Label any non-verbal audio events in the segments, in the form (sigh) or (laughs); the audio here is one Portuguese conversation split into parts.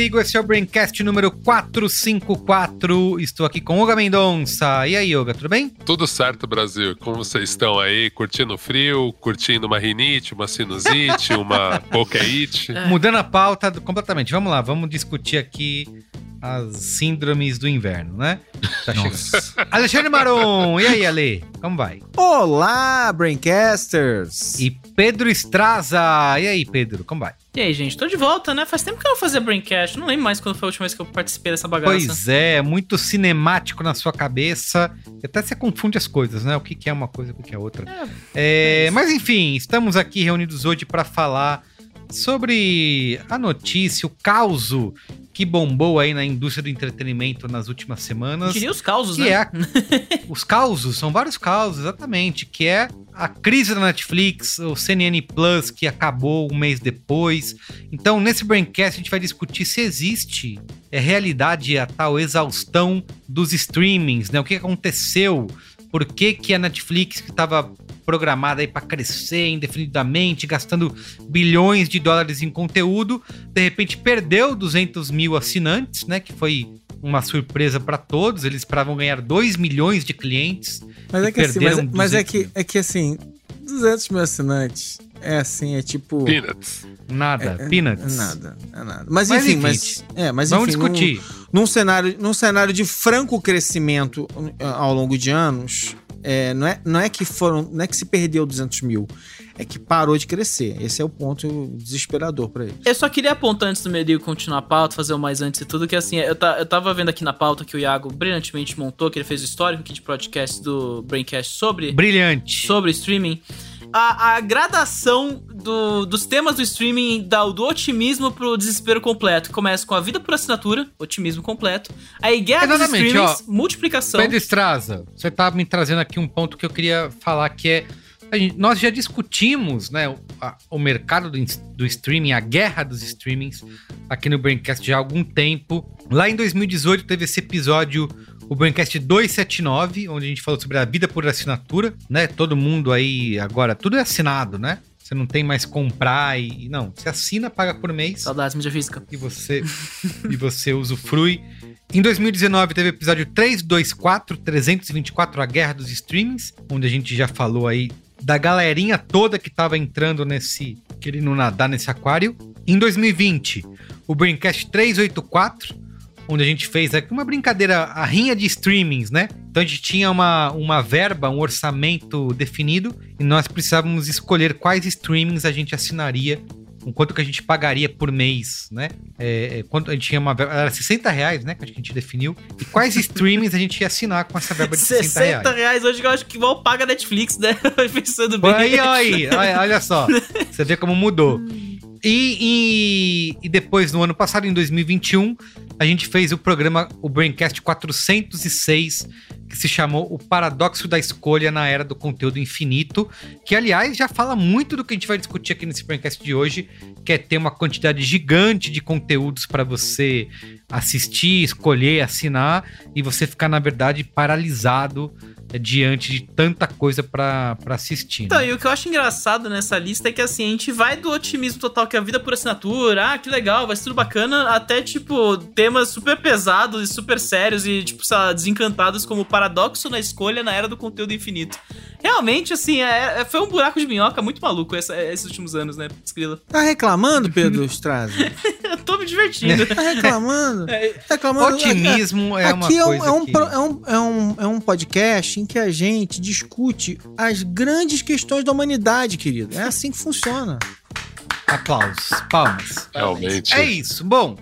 Carlos Merigo, esse é o Braincast número 454. Estou aqui com Olga Mendonça. E aí, Olga, tudo bem? Tudo certo, Brasil. Como vocês estão aí? Curtindo o frio, curtindo uma rinite, uma sinusite, (laughs) uma pokeite? É. Mudando a pauta completamente. Vamos lá, vamos discutir aqui as síndromes do inverno, né? Tá chegando. Alexandre Maron, e aí, Ale? Como vai? Olá, Braincasters! E Pedro Estraza, e aí, Pedro, como vai? E aí, gente, tô de volta, né? Faz tempo que eu não fazia Braincast, não lembro mais quando foi a última vez que eu participei dessa bagaça. Pois é, muito cinemático na sua cabeça, até você confunde as coisas, né? O que, é uma coisa, o que é outra. É, é mas enfim, estamos aqui reunidos hoje para falar sobre a notícia, o caos que bombou aí na indústria do entretenimento nas últimas semanas. Diria os causos, que né? É (laughs) os causos, são vários causos, exatamente, que é a crise da Netflix, o CNN Plus que acabou um mês depois. Então, nesse Braincast a gente vai discutir se existe é realidade a tal exaustão dos streamings, né? O que aconteceu? Por que, que a Netflix, que estava programada aí para crescer indefinidamente, gastando bilhões de dólares em conteúdo, de repente perdeu 200 mil assinantes, né? Que foi uma surpresa para todos. Eles esperavam ganhar 2 milhões de clientes. Mas é que assim, mas, mas é que é que assim, 200 mil assinantes é assim, é tipo. Peanuts. Nada, é, peanuts. É nada, é nada. Mas, mas enfim, mas, é, mas vamos discutir. Num, num, cenário, num cenário de franco crescimento ao longo de anos, é, não, é, não é que foram, não é que se perdeu 200 mil, é que parou de crescer. Esse é o ponto desesperador para eles. Eu só queria apontar antes do meio continuar a pauta, fazer o mais antes e tudo, que assim, eu, tá, eu tava vendo aqui na pauta que o Iago brilhantemente montou, que ele fez o histórico aqui de podcast do Braincast sobre. Brilhante. Sobre streaming a, a gradação do, dos temas do streaming da, do otimismo pro desespero completo. Começa com a vida por assinatura, otimismo completo. Aí guerra Exatamente, dos streamings, ó, multiplicação. Pedro Estraza, você tá me trazendo aqui um ponto que eu queria falar que é Gente, nós já discutimos né, o, a, o mercado do, do, streaming, a guerra dos streamings, aqui no Braincast já há algum tempo. Lá em 2018 teve esse episódio o Braincast 279, onde a gente falou sobre a vida por assinatura, né? Todo mundo aí agora, tudo é assinado, né? Você não tem mais comprar e. Não, você assina, paga por mês. Saudades mídia física. E você, e você usufrui. Em 2019 teve o episódio 324, 324, A Guerra dos Streamings, onde a gente já falou aí da galerinha toda que tava entrando nesse. querendo nadar nesse aquário. Em 2020, o Braincast 384 onde a gente fez aqui uma brincadeira, a rinha de streamings, né? Então a gente tinha uma, uma verba, um orçamento definido e nós precisávamos escolher quais streamings a gente assinaria o quanto que a gente pagaria por mês, né? É, é quanto a gente tinha uma verba, era 60 reais, né? Que a gente definiu. E quais streamings a gente ia assinar com essa verba de 60, 60 reais? 60 reais hoje eu acho que igual paga Netflix, né? (laughs) Pensando bem. Aí, aí, olha só. (laughs) Você vê como mudou. E, e, e, depois, no ano passado, em 2021, a gente fez o programa, o Braincast 406, que se chamou O Paradoxo da Escolha na Era do Conteúdo Infinito, que, aliás, já fala muito do que a gente vai discutir aqui nesse Braincast de hoje, que é ter uma quantidade gigante de conteúdos para você assistir, escolher, assinar, e você ficar, na verdade, paralisado diante de tanta coisa para assistir. Então, né? e o que eu acho engraçado nessa lista é que assim, a gente vai do otimismo total que é a vida por assinatura, ah, que legal, vai ser tudo bacana, até tipo temas super pesados e super sérios e tipo, sei desencantados como o paradoxo na escolha na era do conteúdo infinito. Realmente, assim, é, é, foi um buraco de minhoca muito maluco essa, esses últimos anos, né, Escrila? Tá reclamando, Pedro Straza? (laughs) eu tô me divertindo. Tá reclamando? É, tá reclamando. Otimismo é uma aqui coisa é um, que... é, um, é, um, é um podcast em que a gente discute as grandes questões da humanidade, querido. É assim que funciona. Aplausos, palmas. Realmente. É isso. Bom,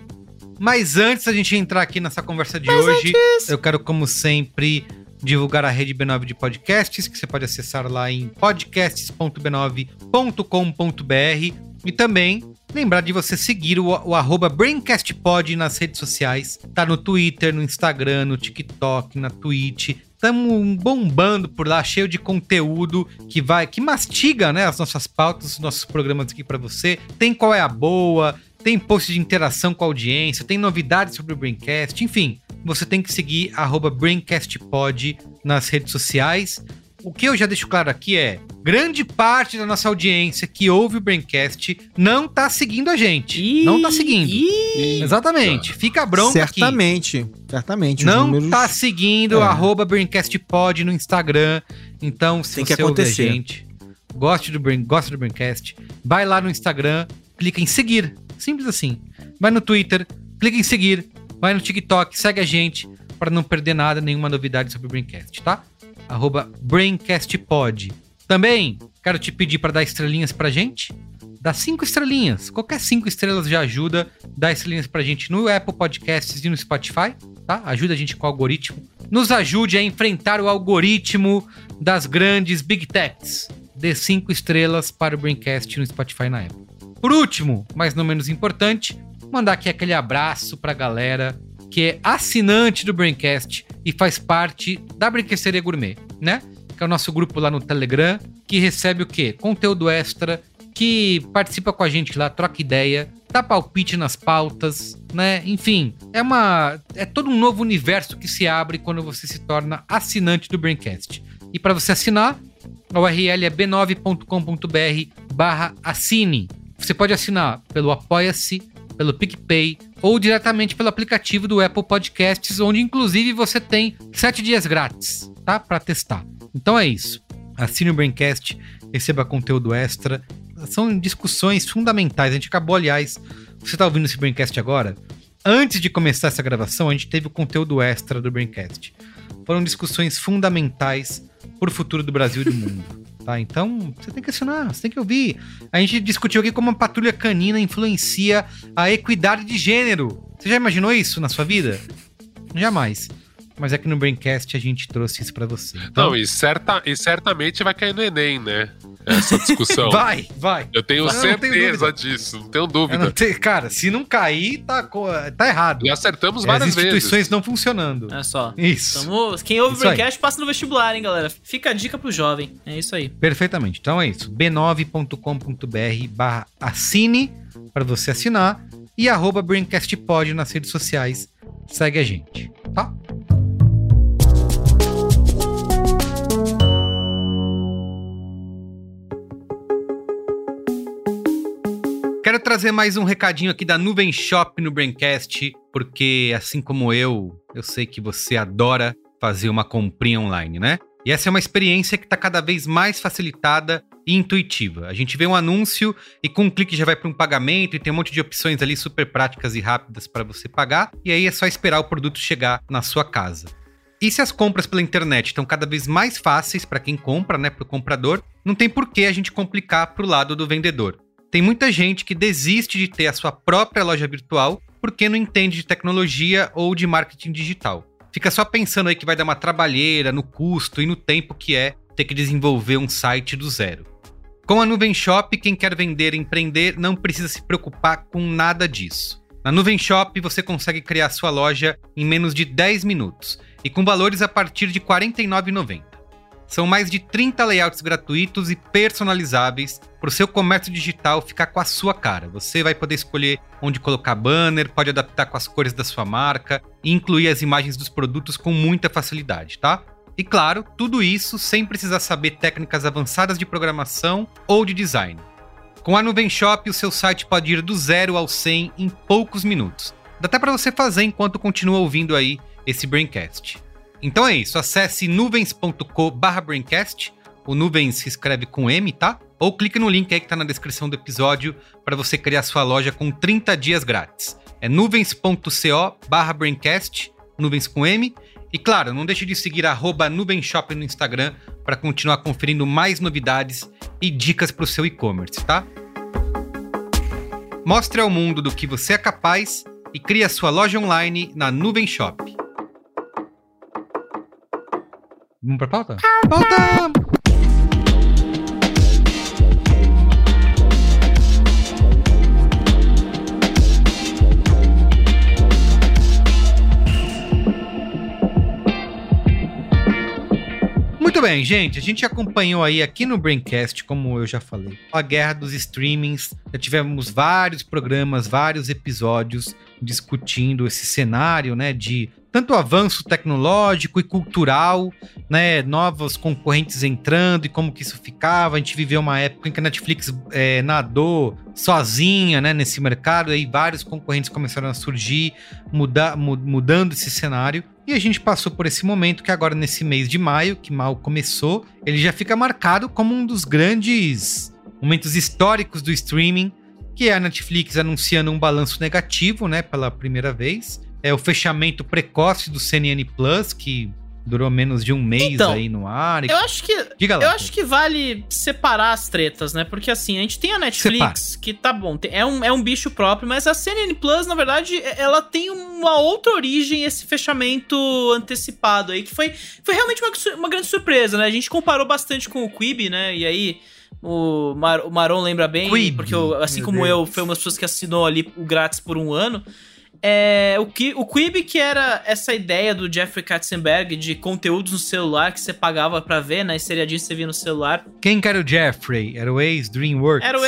Mas antes da gente entrar aqui nessa conversa de hoje, eu quero, como sempre, divulgar a rede B9 de podcasts, que você pode acessar lá em podcasts.b9.com.br e também lembrar de você seguir o, o arroba BraincastPod nas redes sociais. Tá no Twitter, no Instagram, no TikTok, na Twitch. Estamos bombando por lá, cheio de conteúdo que vai, que mastiga, né, as nossas pautas, os nossos programas aqui para você. Tem qual é a boa, tem post de interação com a audiência, tem novidades sobre o Braincast, enfim. Você tem que seguir arroba BraincastPod nas redes sociais. O que eu já deixo claro aqui é: grande parte da nossa audiência que ouve o Braincast não tá seguindo a gente. Ih, não tá seguindo. ih. Exatamente. Fica bronca aqui. certamente, certamente. os Não números- tá seguindo É. arroba BraincastPod no Instagram. Então, se Tem você que ouve a acontecer. gente, goste do Brain, gosta do Braincast, vai lá no Instagram, clica em seguir. Simples assim. Vai no Twitter, clica em seguir. Vai no TikTok, segue a gente para não perder nada, nenhuma novidade sobre o Braincast, tá? Arroba BraincastPod. Também quero te pedir para dar estrelinhas pra gente. Dá cinco estrelinhas. Qualquer cinco estrelas já ajuda. Dá estrelinhas pra gente no Apple Podcasts e no Spotify, tá? Ajuda a gente com o algoritmo. Nos ajude a enfrentar o algoritmo das grandes Big Techs. Dê cinco estrelas para o Braincast no Spotify na Apple. Por último, mas não menos importante, mandar aqui aquele abraço pra galera que é assinante do Braincast e faz parte da Brinquesteria Gourmet, né? Que é o nosso grupo lá no Telegram, que recebe o quê? Conteúdo extra, que participa com a gente lá, troca ideia, dá palpite nas pautas, né? Enfim, é uma é todo um novo universo que se abre quando você se torna assinante do Braincast. E para você assinar, a URL é b9.com.br barra assine. Você pode assinar pelo Apoia-se, pelo PicPay ou diretamente pelo aplicativo do Apple Podcasts, onde inclusive você tem sete dias grátis, tá? Para testar. Então é isso. Assine o Braincast, receba conteúdo extra. São discussões fundamentais. A gente acabou, aliás, você tá ouvindo esse Braincast agora? Antes de começar essa gravação, a gente teve o conteúdo extra do Braincast. Foram discussões fundamentais para o futuro do Brasil e do mundo. Tá? Então, você tem que assinar, você tem que ouvir. A gente discutiu aqui como a patrulha canina influencia a equidade de gênero. Você já imaginou isso na sua vida? Jamais. Mas é que no Braincast a gente trouxe isso pra você. Então, Não, e, certa, e certamente vai cair no Enem, né? Essa discussão. (laughs) vai, vai. Eu tenho Eu não tenho certeza dúvida. disso, não tenho dúvida. não tenho- cara, se não cair, tá, tá errado. Já acertamos É várias As instituições vezes. não funcionando. Olha só. Isso. Tamo- quem ouve o. Braincast passa no vestibular, hein, galera? Fica a dica pro jovem. É isso aí. Perfeitamente. Então é isso. b9.com.br barra assine para você assinar e arroba BraincastPod nas redes sociais. Segue a gente, tá? Quero trazer mais um recadinho aqui da Nuvem Shop no Braincast, porque assim como eu, eu sei que você adora fazer uma comprinha online, né? E essa é uma experiência que está cada vez mais facilitada e intuitiva. A gente vê um anúncio e com um clique já vai para um pagamento e tem um monte de opções ali super práticas e rápidas para você pagar, e aí é só esperar o produto chegar na sua casa. E se as compras pela internet estão cada vez mais fáceis para quem compra, né, para o comprador, não tem por que a gente complicar para o lado do vendedor. Tem muita gente que desiste de ter a sua própria loja virtual porque não entende de tecnologia ou de marketing digital. Fica só pensando aí que vai dar uma trabalheira no custo e no tempo que é ter que desenvolver um site do zero. Com a Nuvem Shop, quem quer vender e empreender não precisa se preocupar com nada disso. Na Nuvem Shop você consegue criar sua loja em menos de 10 minutos e com valores a partir de R$ 49,90. São mais de 30 layouts gratuitos e personalizáveis para o seu comércio digital ficar com a sua cara. Você vai poder escolher onde colocar banner, pode adaptar com as cores da sua marca e incluir as imagens dos produtos com muita facilidade, tá? E claro, tudo isso sem precisar saber técnicas avançadas de programação ou de design. Com a Nuvem Shop, o seu site pode ir do zero ao 100 em poucos minutos. Dá até para você fazer enquanto continua ouvindo aí esse Braincast. Então é isso, acesse nuvens.co/braincast. O Nuvens se escreve com M, tá? Ou clique no link aí que tá na descrição do episódio para você criar sua loja com 30 dias grátis. É nuvens.co/braincast, nuvens com M. E claro, não deixe de seguir arroba Nuvenshop no Instagram para continuar conferindo mais novidades e dicas para o seu e-commerce, tá? Mostre ao mundo do que você é capaz e crie a sua loja online na Nuvem Shop. Vamos pra pauta? Pauta! Muito bem, gente. A gente acompanhou aí aqui no Braincast, como eu já falei, a guerra dos streamings. Já tivemos vários programas, vários episódios discutindo esse cenário, né, de tanto avanço tecnológico e cultural, né, novos concorrentes entrando e como que isso ficava. A gente viveu uma época em que a Netflix é, nadou sozinha, né, nesse mercado, aí vários concorrentes começaram a surgir, muda, mu mudando esse cenário. E a gente passou por esse momento que agora nesse mês de maio, que mal começou, ele já fica marcado como um dos grandes momentos históricos do streaming, que é a Netflix anunciando um balanço negativo, né, pela primeira vez é o fechamento precoce do CNN Plus, que durou menos de um mês Então, aí no ar. e- Eu acho que. Diga lá. Eu acho que vale separar as tretas, né? Porque assim, a gente tem a Netflix, que tá bom, é um, é um bicho próprio, mas a CNN Plus, na verdade, é- ela tem uma outra origem, esse fechamento antecipado aí, que foi, foi realmente uma, uma grande surpresa, né? A gente comparou bastante com o Quibi, né? E aí. O, Mar, o Maron lembra bem, Quibi, porque eu- assim como Deus. eu, foi uma das pessoas que assinou ali o grátis por um ano. É, o, Qui- o Quibi, que era essa ideia do Jeffrey Katzenberg de conteúdos no celular que você pagava pra ver, né? E seriadinho que você via no celular. Quem que era o Jeffrey? Era o ex-DreamWorks, Era o né?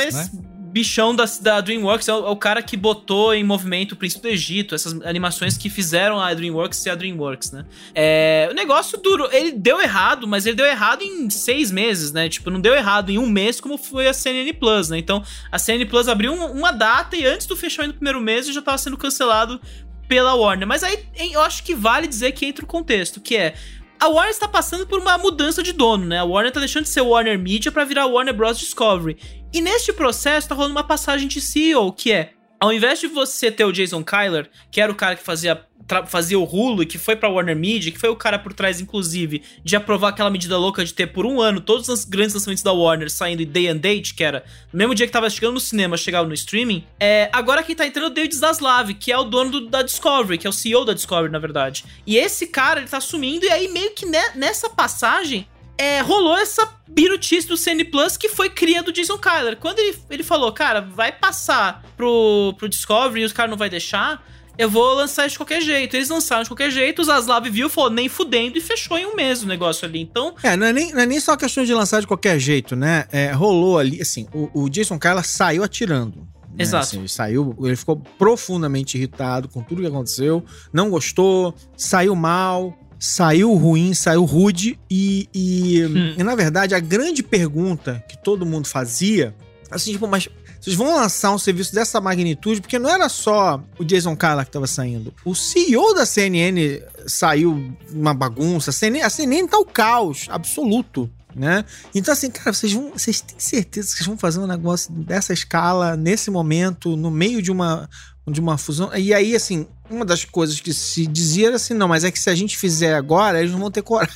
Ex-bichão da, da DreamWorks, é o, é o cara que botou em movimento o Príncipe do Egito, essas animações que fizeram a DreamWorks ser a DreamWorks, né? É, o negócio durou, ele deu errado, mas ele deu errado em seis meses, né? Tipo, não deu errado em um mês como foi a CNN Plus, né? Então, a CNN Plus abriu um- uma data e antes do fechamento do primeiro mês já tava sendo cancelado pela Warner. Mas aí eu acho que vale dizer que entra o contexto, que é a Warner está passando por uma mudança de dono, né? A Warner tá deixando de ser Warner Media para virar Warner Bros. Discovery. E neste processo tá rolando uma passagem de CEO, que é, ao invés de você ter o Jason Kyler, que era o cara que fazia, fazia o e que foi pra Warner Media, que foi o cara por trás, inclusive, de aprovar aquela medida louca de ter por um ano todos os grandes lançamentos da Warner saindo em day and date, que era no mesmo dia que tava chegando no cinema, chegava no streaming. É, agora quem tá entrando é o David Zaslav, que é o dono do- da Discovery, que é o CEO da Discovery, na verdade. E esse cara, ele tá assumindo, e aí meio que ne- nessa passagem, é, rolou essa birutice do CN Plus que foi cria do Jason Kyler. Quando ele, ele falou, cara, vai passar pro, pro Discovery e os caras não vai deixar, eu vou lançar de qualquer jeito. Eles lançaram de qualquer jeito, o Zaslav viu, falou, nem fudendo, e fechou em um mês o negócio ali. Então, É, não é, nem, não é nem só questão de lançar de qualquer jeito, né? É, rolou ali, assim, o, o Jason Kyler saiu atirando. né? Exato. Assim, ele saiu, ele ficou profundamente irritado com tudo que aconteceu, não gostou, saiu mal, saiu ruim, saiu rude e, e, Hum. e, na verdade, a grande pergunta que todo mundo fazia, assim, tipo, mas vocês vão lançar um serviço dessa magnitude, porque não era só o Jason Kyler que estava saindo. O CEO da CNN saiu uma bagunça. A CNN, a CNN tá o caos absoluto, né? Então, assim, cara, vocês vão. Vocês têm certeza que vocês vão fazer um negócio dessa escala, nesse momento, no meio de uma, de uma fusão? E aí, assim, uma das coisas que se dizia era assim, não, mas é que se a gente fizer agora, eles não vão ter coragem.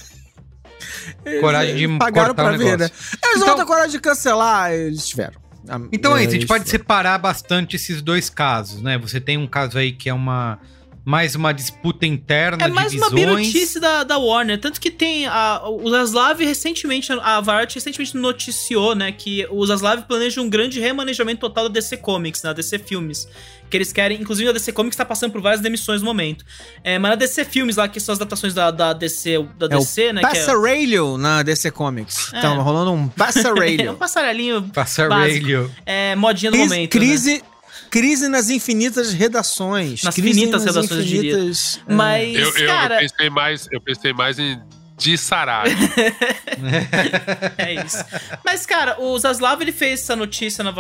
Coragem de pagaram cortar o pra ver, né? Eles Então- vão ter coragem de cancelar, eles tiveram. Então é isso, a gente pode separar bastante esses dois casos, né? Você tem um caso aí que é uma mais uma disputa interna é mais uma birutice da, da Warner. Tanto que tem a, o Zaslav recentemente, a Variety recentemente noticiou, né, que o Zaslav planeja um grande remanejamento total da DC Comics, né, da DC Filmes. Que eles querem, inclusive a DC Comics tá passando por várias demissões no momento. É, mas a DC Filmes lá, que são as datações da, da DC, da É o DC, né, que é... Passarelho na DC Comics. É. Tava rolando um (laughs) É um Passarelho. passarelinho, Passar Básico. radio. é, modinha do crise, momento, né? Crise, nas infinitas redações. Nas crise finitas redações, eu diria. infinitas, é. Mas, Eu, eu, cara... eu pensei mais, eu pensei mais em Dissarag. (laughs) É isso. Mas, cara, o Zaslav, ele fez essa notícia na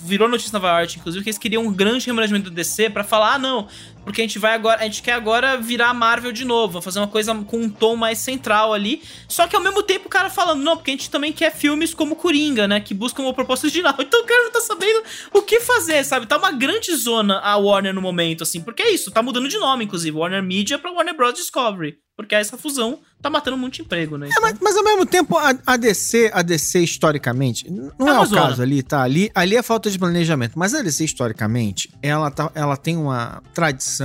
virou notícia na Variety, inclusive, que eles queriam um grande remanejamento do DC pra falar, ah, não, porque a gente vai agora, a gente quer agora virar Marvel de novo, fazer uma coisa com um tom mais central ali. Só que ao mesmo tempo o cara falando, não, porque a gente também quer filmes como Coringa, né, que buscam uma proposta original. (laughs) Então o cara não tá sabendo o que fazer, sabe? Tá uma grande zona a Warner no momento, assim, porque é isso, tá mudando de nome, inclusive, Warner Media pra Warner Bros. Discovery. Porque essa fusão tá matando muito emprego, né? É, mas, mas ao mesmo tempo, a, a DC, a DC historicamente, não É é, o zona. caso ali, tá? Ali, ali é falta de planejamento. Mas a DC, historicamente, ela, tá, ela tem uma tradição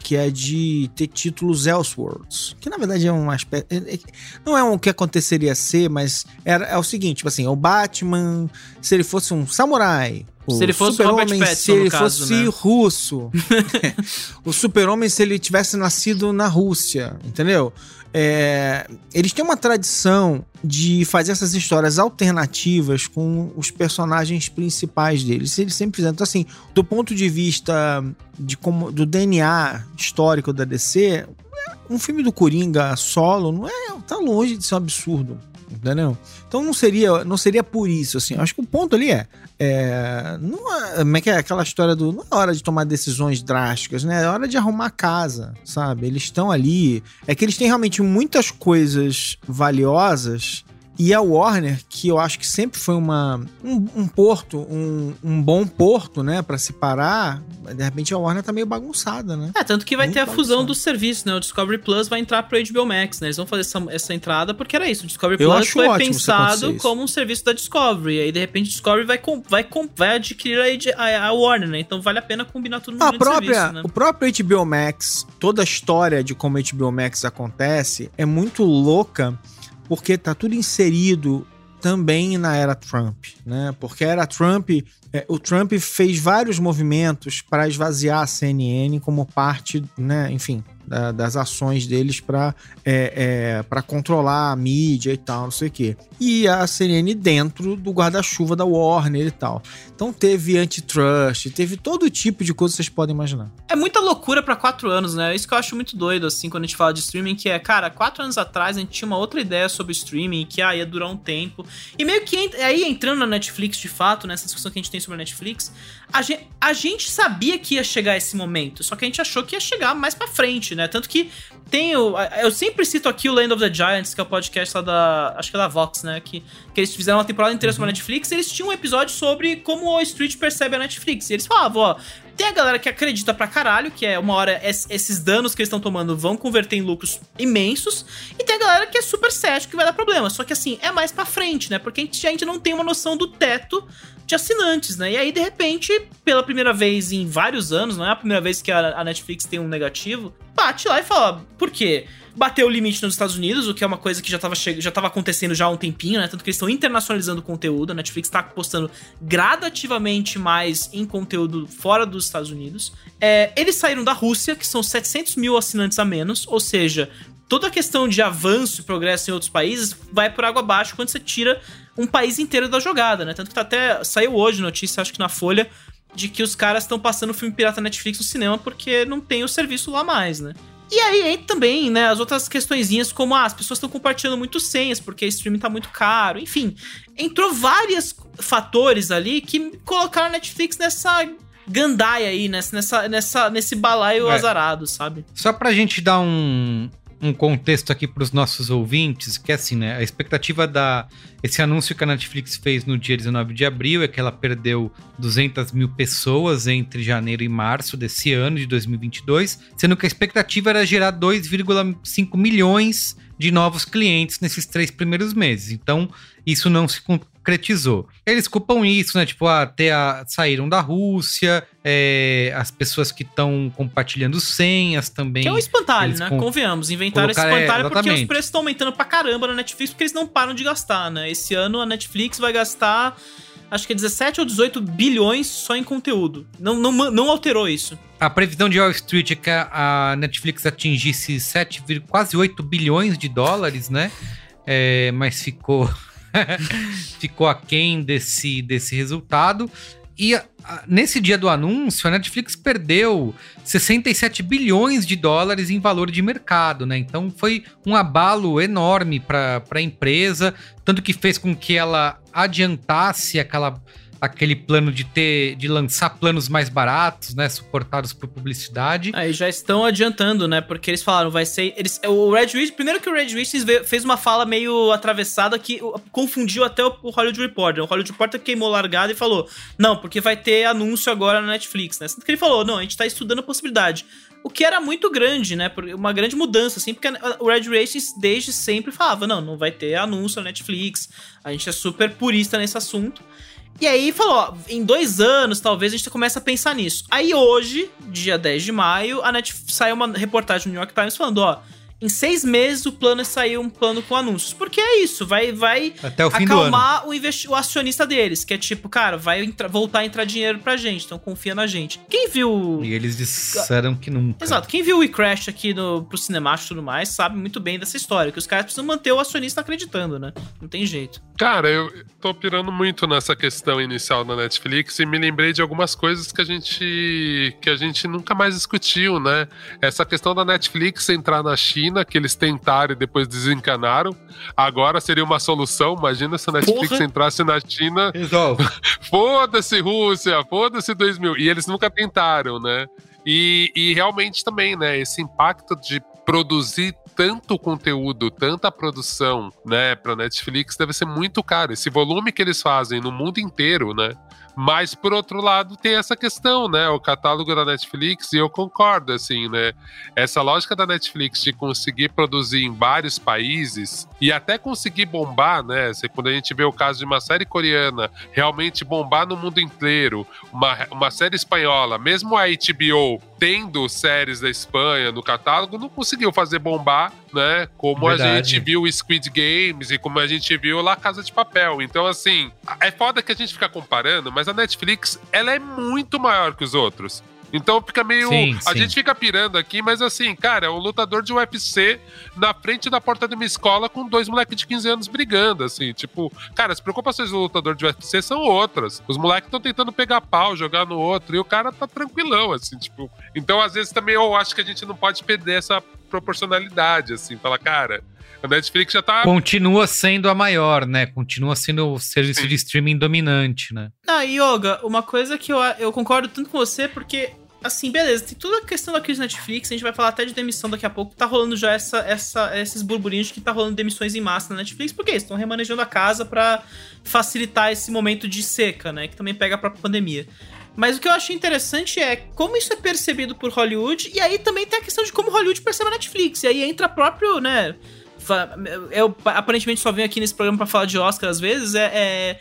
que é de ter títulos Elseworlds. Que na verdade é uma espécie. é- é- Não é um que aconteceria ser, mas era, é o seguinte: tipo assim, o Batman, se ele fosse um samurai. O Se ele fosse o Robert Super-Homem, Pattinson, se ele caso, fosse né? russo. (laughs) o super-homem se ele tivesse nascido na Rússia, entendeu? É, eles têm uma tradição de fazer essas histórias alternativas com os personagens principais deles. Eles sempre fizeram. Então, assim, do ponto de vista de como, do DNA histórico da DC, um filme do Coringa solo não é. tá longe de ser um absurdo. Entendeu? Então não seria, não seria por isso, assim. Acho que o ponto ali é. é não é, como é que é aquela história do. Não é hora de tomar decisões drásticas, né? É hora de arrumar casa, sabe? Eles estão ali. É que eles têm realmente muitas coisas valiosas. E a Warner, que eu acho que sempre foi uma, um, um porto, um, um bom porto, né, Pra se parar, de repente a Warner tá meio bagunçada, né? É, tanto que vai Muito ter a fusão bagunçado. dos serviços, né? O Discovery Plus vai entrar pro HBO Max, né? Eles vão fazer essa, essa entrada porque era isso. O Discovery Eu Plus foi pensado como um serviço da Discovery. Aí, de repente, o Discovery vai, com, vai, com, vai adquirir a, a, a Warner, né? Então vale a pena combinar tudo no A própria, serviço, né? O próprio HBO Max, toda a história de como o HBO Max acontece é muito louca, porque tá tudo inserido também na era Trump, né? Porque a era Trump, é, o Trump fez vários movimentos para esvaziar a CNN como parte, né, enfim, da- das ações deles para é, é, para controlar a mídia e tal, não sei o quê. E a CNN dentro do guarda-chuva da Warner e tal. Então teve antitrust, teve todo tipo de coisa que vocês podem imaginar. É muita loucura pra quatro anos, né? Isso que eu acho muito doido, assim, quando a gente fala de streaming, que é, cara, quatro anos atrás a gente tinha uma outra ideia sobre streaming, que ah, ia durar um tempo. E meio que ent- aí entrando na Netflix de fato, nessa discussão que a gente tem sobre a Netflix, a gente, a gente sabia que ia chegar esse momento, só que a gente achou que ia chegar mais pra frente, né? Tanto que tem o. Eu sempre cito aqui o Land of the Giants, que é o podcast lá da. Acho que é da Vox, né? Que, que eles fizeram uma temporada inteira sobre a Netflix eles tinham um episódio sobre como o Street percebe a Netflix. E eles falavam, ó. Tem a galera que acredita pra caralho, que é uma hora es- esses danos que eles estão tomando vão converter em lucros imensos. E tem a galera que é super cético que vai dar problema. Só que assim, é mais pra frente, né? Porque a gente ainda não tem uma noção do teto de assinantes, né? E aí, de repente, pela primeira vez em vários anos, não é a primeira vez que a Netflix tem um negativo, bate lá e fala, por quê? Bateu o limite nos Estados Unidos, o que é uma coisa que já tava, che- já tava acontecendo já há um tempinho, né? Tanto que eles estão internacionalizando o conteúdo. A Netflix tá postando gradativamente mais em conteúdo fora dos Estados Unidos. É, eles saíram da Rússia, que são 700 mil assinantes a menos, ou seja, toda a questão de avanço e progresso em outros países vai por água abaixo quando você tira um país inteiro da jogada, né? Tanto que tá até saiu hoje notícia, acho que na Folha, de que os caras estão passando filme pirata Netflix no cinema porque não tem o serviço lá mais, né? E aí entra também, né, as outras questõezinhas como ah, as pessoas estão compartilhando muito senhas porque o streaming tá muito caro, enfim. Entrou vários fatores ali que colocaram a Netflix nessa gandaia aí, nessa, nessa, nessa, nesse balaio É. azarado, sabe? Só pra gente dar um, um contexto aqui pros nossos ouvintes, que é assim, né? A expectativa da. Esse anúncio que a Netflix fez no dia 19 de abril é que ela perdeu 200 mil pessoas entre janeiro e março desse ano, de 2022, sendo que a expectativa era gerar 2,5 milhões de novos clientes nesses três primeiros meses. Então, isso não se concretizou. Eles culpam isso, né? Tipo, ah, até a, saíram da Rússia, é, as pessoas que estão compartilhando senhas também. Que é um espantalho, né? com- Convenhamos. Inventaram esse é, espantalho porque os preços estão aumentando pra caramba na Netflix porque eles não param de gastar, né? Esse ano a Netflix vai gastar, acho que é 17 ou 18 bilhões só em conteúdo. Não, não, não alterou isso. A previsão de Wall Street é que a Netflix atingisse 7, vir- quase 8 bilhões de dólares, né? É, mas ficou (laughs) ficou aquém desse, desse resultado. E nesse dia do anúncio, a Netflix perdeu 67 bilhões de dólares em valor de mercado, né? Então foi um abalo enorme para a empresa, tanto que fez com que ela adiantasse aquela aquele plano de ter, de lançar planos mais baratos, né, suportados por publicidade. Aí já estão adiantando, né? Porque eles falaram, vai ser. Eles, o Red Witch, primeiro que o Red Witch fez uma fala meio atravessada que confundiu até o Hollywood Reporter. O Hollywood Reporter queimou largada e falou: Não, porque vai ter anúncio agora na Netflix, né? Sendo que ele falou: Não, a gente tá estudando a possibilidade. O que era muito grande, né? Uma grande mudança, assim, porque o Red Racing desde sempre falava: não, não vai ter anúncio na Netflix. A gente é super purista nesse assunto. E aí falou, ó, em dois anos, talvez a gente comece a pensar nisso. Aí hoje, dia 10 de maio, a Netflix saiu uma reportagem no New York Times falando, ó, em seis meses o plano é sair um plano com anúncios. Porque é isso, vai, vai Até o fim acalmar o, o acionista deles, que é tipo, cara, vai voltar a entrar dinheiro pra gente, então confia na gente. Quem viu. E eles disseram que nunca. Exato, quem viu o Crash aqui no, pro Cinemático e tudo mais sabe muito bem dessa história, que os caras precisam manter o acionista acreditando, né? Não tem jeito. Cara, eu tô pirando muito nessa questão inicial da Netflix e me lembrei de algumas coisas que a gente que a gente nunca mais discutiu, né? Essa questão da Netflix entrar na China China, que eles tentaram e depois desencanaram. Agora seria uma solução. Imagina se a Netflix Porra. entrasse na China. Resolve. (laughs) foda-se, Rússia, foda-se 2000. E eles nunca tentaram, né? E, e realmente também, né? Esse impacto de produzir tanto conteúdo, tanta produção, né, para Netflix deve ser muito caro. Esse volume que eles fazem no mundo inteiro, né? Mas, por outro lado, tem essa questão, né? O catálogo da Netflix, e eu concordo, assim, né? Essa lógica da Netflix de conseguir produzir em vários países e até conseguir bombar, né? Quando a gente vê o caso de uma série coreana realmente bombar no mundo inteiro, uma, uma série espanhola, mesmo a HBO tendo séries da Espanha no catálogo, não conseguiu fazer bombar, né? Como Verdade. a gente viu Squid Games e como a gente viu La Casa de Papel. Então, assim, é foda que a gente fica comparando, mas a Netflix, ela é muito maior que os outros. Então fica meio. Sim, a sim. gente fica pirando aqui, mas assim, cara, é um lutador de UFC na frente da porta de uma escola com dois moleques de 15 anos brigando, assim. Tipo, cara, as preocupações do lutador de UFC são outras. Os moleques estão tentando pegar pau, jogar no outro, e o cara tá tranquilão, assim, tipo. Então, às vezes, também eu acho que a gente não pode perder essa proporcionalidade, assim, falar, cara. A Netflix já tá. Continua sendo a maior, né? Continua sendo o serviço Sim. de streaming dominante, né? Ah, Yoga, uma coisa que eu, eu concordo tanto com você, porque assim, beleza, tem toda a questão da crise Netflix, a gente vai falar até de demissão daqui a pouco. Tá rolando já essa, essa, esses burburinhos de que tá rolando demissões em massa na Netflix, porque eles estão remanejando a casa para facilitar esse momento de seca, né? Que também pega a própria pandemia. Mas o que eu achei interessante é como isso é percebido por Hollywood, e aí também tem a questão de como Hollywood percebe a Netflix. E aí entra próprio, né? Eu aparentemente só venho aqui nesse programa para falar de Oscar às vezes, é, é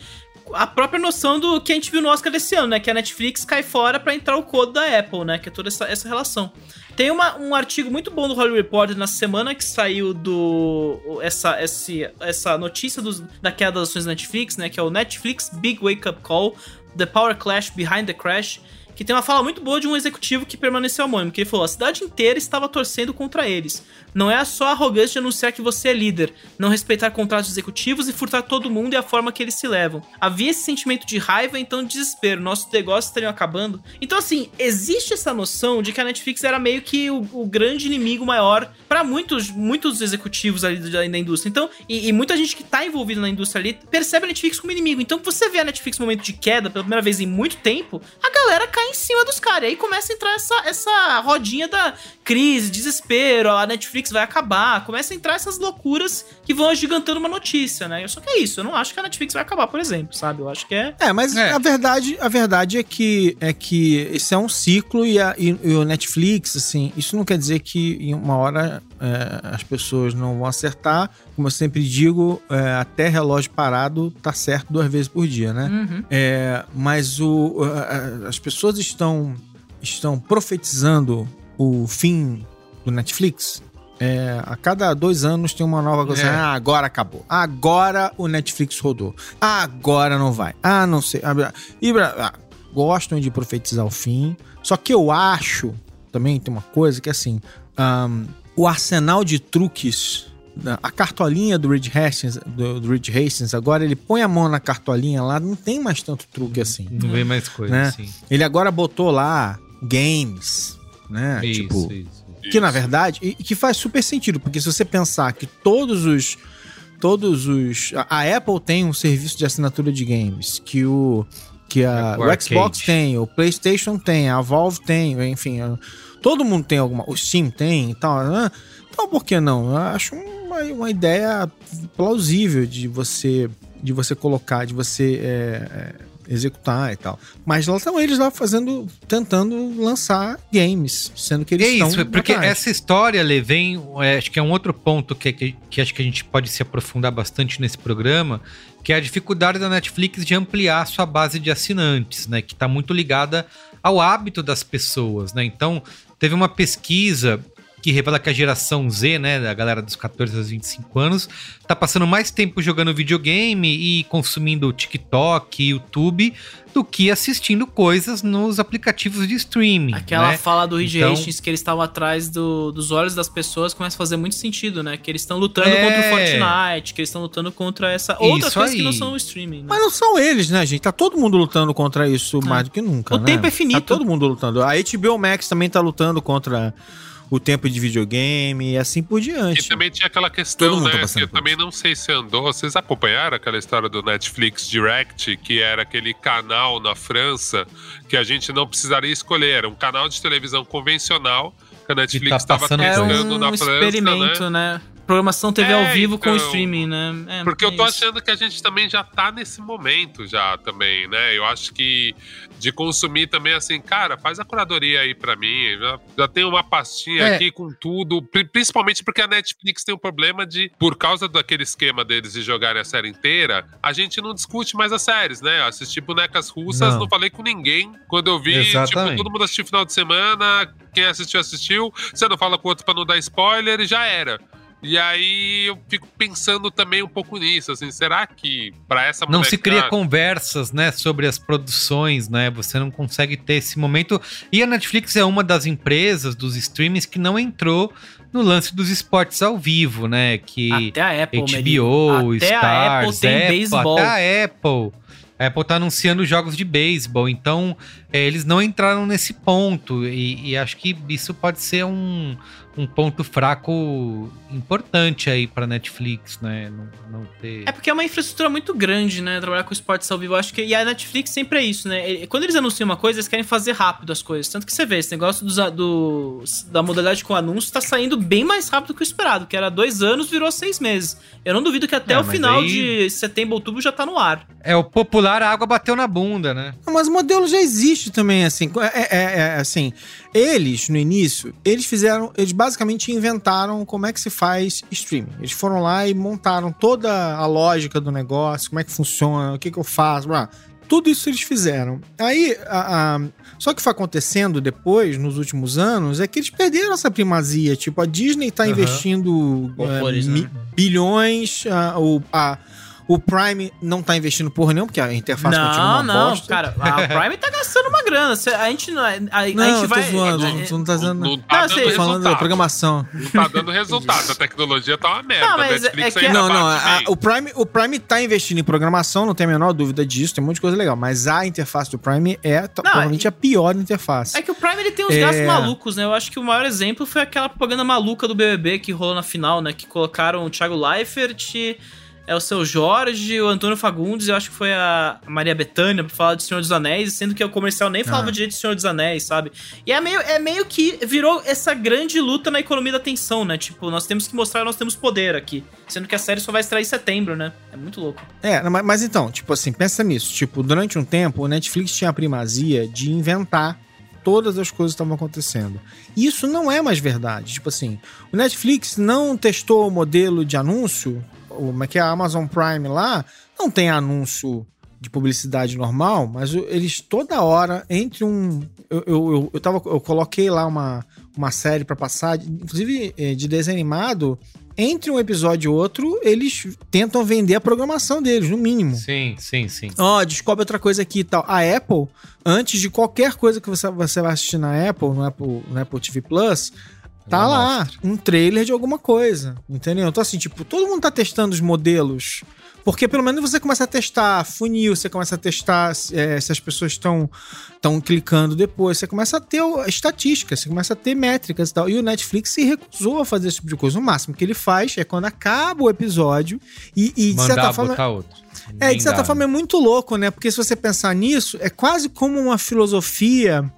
a própria noção do que a gente viu no Oscar desse ano, né? Que a Netflix cai fora para entrar o code da Apple, né? Que é toda essa, essa relação. Tem uma, um artigo muito bom do Hollywood Reporter na semana que saiu do. Essa, esse, essa notícia dos, da queda das ações da Netflix, né? Que é o Netflix Big Wake Up Call: The Power Clash Behind the Crash que tem uma fala muito boa de um executivo que permaneceu anônimo, que ele falou: a cidade inteira estava torcendo contra eles. Não é só arrogância de anunciar que você é líder, não respeitar contratos executivos e furtar todo mundo e a forma que eles se levam. Havia esse sentimento de raiva, então desespero, nossos negócios estariam acabando. Então, assim, existe essa noção de que a Netflix era meio que o, o grande inimigo maior para muitos, muitos executivos ali da, da indústria. Então, e, e, muita gente que tá envolvida na indústria ali percebe a Netflix como inimigo. Então, você vê a Netflix no momento de queda pela primeira vez em muito tempo, a galera cai em cima dos caras. E aí começa a entrar essa, essa rodinha da crise, desespero, a Netflix vai acabar. Começa a entrar essas loucuras que vão agigantando uma notícia, né? Só que é isso, eu não acho que a Netflix vai acabar, por exemplo, sabe? Eu acho que é. É, mas é. a verdade, a verdade é que é que esse é um ciclo e, a, e, e o Netflix, assim, isso não quer dizer que em uma hora é, as pessoas não vão acertar. Como eu sempre digo, é, até relógio parado tá certo duas vezes por dia, né? Uhum. É, mas o, as pessoas estão, estão profetizando o fim do Netflix. É, a cada dois anos tem uma nova coisa. É. Ah, agora acabou. Agora o Netflix rodou. Agora não vai. Ah, não sei. E, ah, gostam de profetizar o fim. Só que eu acho também tem uma coisa que assim. Um, o arsenal de truques a cartolinha do Reed Hastings, do, do Reed Hastings, agora ele põe a mão na cartolinha lá, não tem mais tanto truque assim. Não vem mais coisa, né? Assim. Ele agora botou lá games, né? Isso, tipo, isso, que na verdade, e que faz super sentido, porque se você pensar que todos os todos os a Apple tem um serviço de assinatura de games, que o que a, É, o, o Xbox tem, o PlayStation tem, a Valve tem, enfim, a- todo mundo tem alguma. O Steam tem e tal. né? Então por que não? Eu acho uma, uma ideia plausível de você de você colocar, de você é, é, executar e tal. Mas lá estão eles lá fazendo, tentando lançar games, sendo que eles é estão isso, porque atrás. essa história, Lê, vem, é, acho que é um outro ponto que, que, que acho que a gente pode se aprofundar bastante nesse programa, que é a dificuldade da Netflix de ampliar a sua base de assinantes, né? Que está muito ligada ao hábito das pessoas, né? Então, teve uma pesquisa que revela que a geração Z, né, da galera dos 14 aos 25 anos, tá passando mais tempo jogando videogame e consumindo TikTok, YouTube, do que assistindo coisas nos aplicativos de streaming. Aquela né? fala do Reed Então- Hastings que eles estavam atrás do- dos olhos das pessoas começa a fazer muito sentido, né? Que eles estão lutando É. contra o Fortnite, que eles estão lutando contra essa outras Isso coisas que não são o streaming, né? Mas não são eles, né, gente? Tá todo mundo lutando contra isso mais do que nunca. O né? tempo é finito. Tá todo mundo lutando. A HBO Max também tá lutando contra o tempo de videogame e assim por E diante. também tinha aquela Todo questão, mundo tá né? Que passando eu também não sei se andou. Vocês acompanharam aquela história do Netflix Direct, que era aquele canal na França que a gente não precisaria escolher. Era um canal de televisão convencional que a Netflix tá estava passando Era testando um na França, experimento, né? né? Programação TV ao É, vivo com então, streaming, né? É, Porque eu tô isso. achando que a gente também já tá nesse momento já também, né? Eu acho que de consumir também assim, cara, faz a curadoria aí pra mim. Já, já tem uma pastinha É. aqui com tudo, pri- principalmente porque a Netflix tem um problema de, por causa daquele esquema deles de jogarem a série inteira, a gente não discute mais as séries, né? Assisti bonecas russas, Não. não, falei com ninguém. Quando eu vi, Exatamente. tipo, todo mundo assistiu final de semana, quem assistiu, assistiu. Você não fala com o outro pra não dar spoiler e já era. E aí eu fico pensando também um pouco nisso, assim, será que pra essa Não se cria conversas, né, sobre as produções, né? Você não consegue ter esse momento. E a Netflix é uma das empresas dos streamings que não entrou no lance dos esportes ao vivo, né? Que Até a Apple, HBO. Até a Stars, Apple tem Apple, beisebol. até a Apple. A Apple tá anunciando jogos de beisebol, então é, eles não entraram nesse ponto e, e acho que isso pode ser um, um ponto fraco importante aí pra Netflix, né? Não, não ter. É porque é uma infraestrutura muito grande, né? Trabalhar com esportes ao vivo. Eu acho que. E a Netflix sempre é isso, né? Quando eles anunciam uma coisa, eles querem fazer rápido as coisas. Tanto que você vê, esse negócio dos, do, da modalidade com anúncio tá saindo bem mais rápido que o esperado, que era dois anos, virou seis meses. Eu não duvido que até É, o final aí- de setembro, outubro já tá no ar. É o popular, a água bateu na bunda, né? Não, Mas o modelo já existe também, assim. É, é- é, assim, eles, no início, eles fizeram. Eles basicamente inventaram como é que se faz streaming. Eles foram lá e montaram toda a lógica do negócio, como é que funciona, o que, que eu faço. blá. Tudo isso eles fizeram. Aí, a- a- só que foi acontecendo depois, nos últimos anos, é que eles perderam essa primazia. Tipo, a Disney tá Aham. investindo Horrores, é, né? bilhões, a- a- o Prime não tá investindo porra nenhuma, porque a interface continua Não, uma não, bosta. cara. A (laughs) Prime tá gastando uma grana. A gente não. é- A, a Não, gente eu tô vai. zoando, é- tu não tá dizendo. Não, Não, não Não, tá eu dando tô falando da resultado. programação. Não tá dando resultado. A tecnologia tá uma merda. Não, mas a Netflix é que- Não, não, a- o, Prime, o Prime tá investindo em programação, não tem a menor dúvida disso, tem um monte de coisa legal. Mas a interface do Prime é Não, provavelmente a pior interface. É que o Prime ele tem uns É. gastos malucos, né? Eu acho que o maior exemplo foi aquela propaganda maluca do BBB que rolou na final, né? Que colocaram o Thiago Leifert, é o seu Jorge, o Antônio Fagundes, eu acho que foi a Maria Bethânia pra falar de Senhor dos Anéis, sendo que o comercial nem falava Ah. direito de Senhor dos Anéis, sabe? E é meio, é meio que virou essa grande luta na economia da atenção, né? Tipo, nós temos que mostrar que nós temos poder aqui. Sendo que a série só vai estrear em setembro, né? É muito louco. É, mas, mas então, tipo assim, pensa nisso. Tipo, durante um tempo, o Netflix tinha a primazia de inventar todas as coisas que estavam acontecendo. E isso não é mais verdade. Tipo assim, o Netflix não testou o modelo de anúncio, como é que é a Amazon Prime lá, não tem anúncio de publicidade normal, mas eles toda hora, entre um. Eu, eu, eu, eu, tava, eu coloquei lá uma, uma série pra passar, inclusive eh, de desenho animado. Entre um episódio e outro, eles tentam vender a programação deles, no mínimo. Sim, sim, sim. Ó, descobre outra coisa aqui e tal. A Apple, antes de qualquer coisa que você, você vai assistir na Apple, no Apple, no Apple TV Plus, Tá Ela lá, mostra. um trailer de alguma coisa, entendeu? Então, assim, tipo, todo mundo tá testando os modelos. Porque pelo menos você começa a testar funil, você começa a testar é, se as pessoas estão estão clicando depois, você começa a ter estatísticas, você começa a ter métricas e tal. E o Netflix se recusou a fazer esse tipo de coisa. O máximo que ele faz é quando acaba o episódio e, e de Mandar certa forma. botar outro. É, de certa Emendar. forma é muito louco, né? Porque se você pensar nisso, é quase como uma filosofia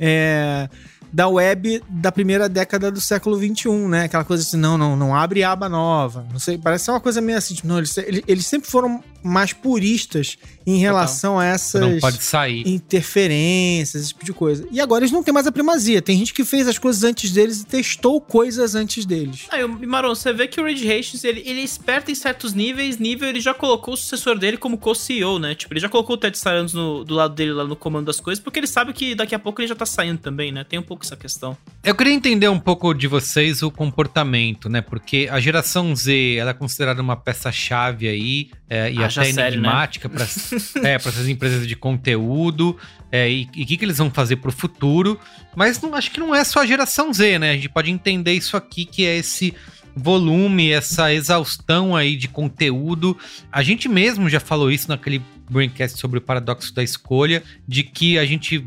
é, da web da primeira década do século XXI, né? Aquela coisa assim, não, não, não abre aba nova. Não sei, parece ser uma coisa meio assim, tipo, não, eles, eles, eles sempre foram mais puristas em relação a Você não essas pode sair. interferências, esse tipo de coisa. E agora eles não têm mais a primazia. Tem gente que fez as coisas antes deles e testou coisas antes deles. Aí, o Maron, você vê que o Reed Hastings, ele, ele é esperto em certos níveis, nível ele já colocou o sucessor dele como co-CEO, né? Tipo, ele já colocou o Ted Sarandos no, do lado dele lá no comando das coisas, porque ele sabe que daqui a pouco ele já tá saindo também, né? Tem um pouco essa questão. Eu queria entender um pouco de vocês o comportamento, né? Porque a geração Z ela é considerada uma peça-chave aí é, e Haja até sério, né? enigmática para é, essas empresas de conteúdo é, e o que, que eles vão fazer pro futuro. Mas não, acho que não é só a geração Z, né? A gente pode entender isso aqui que é esse volume, essa exaustão aí de conteúdo. A gente mesmo já falou isso naquele Braincast sobre o paradoxo da escolha, de que a gente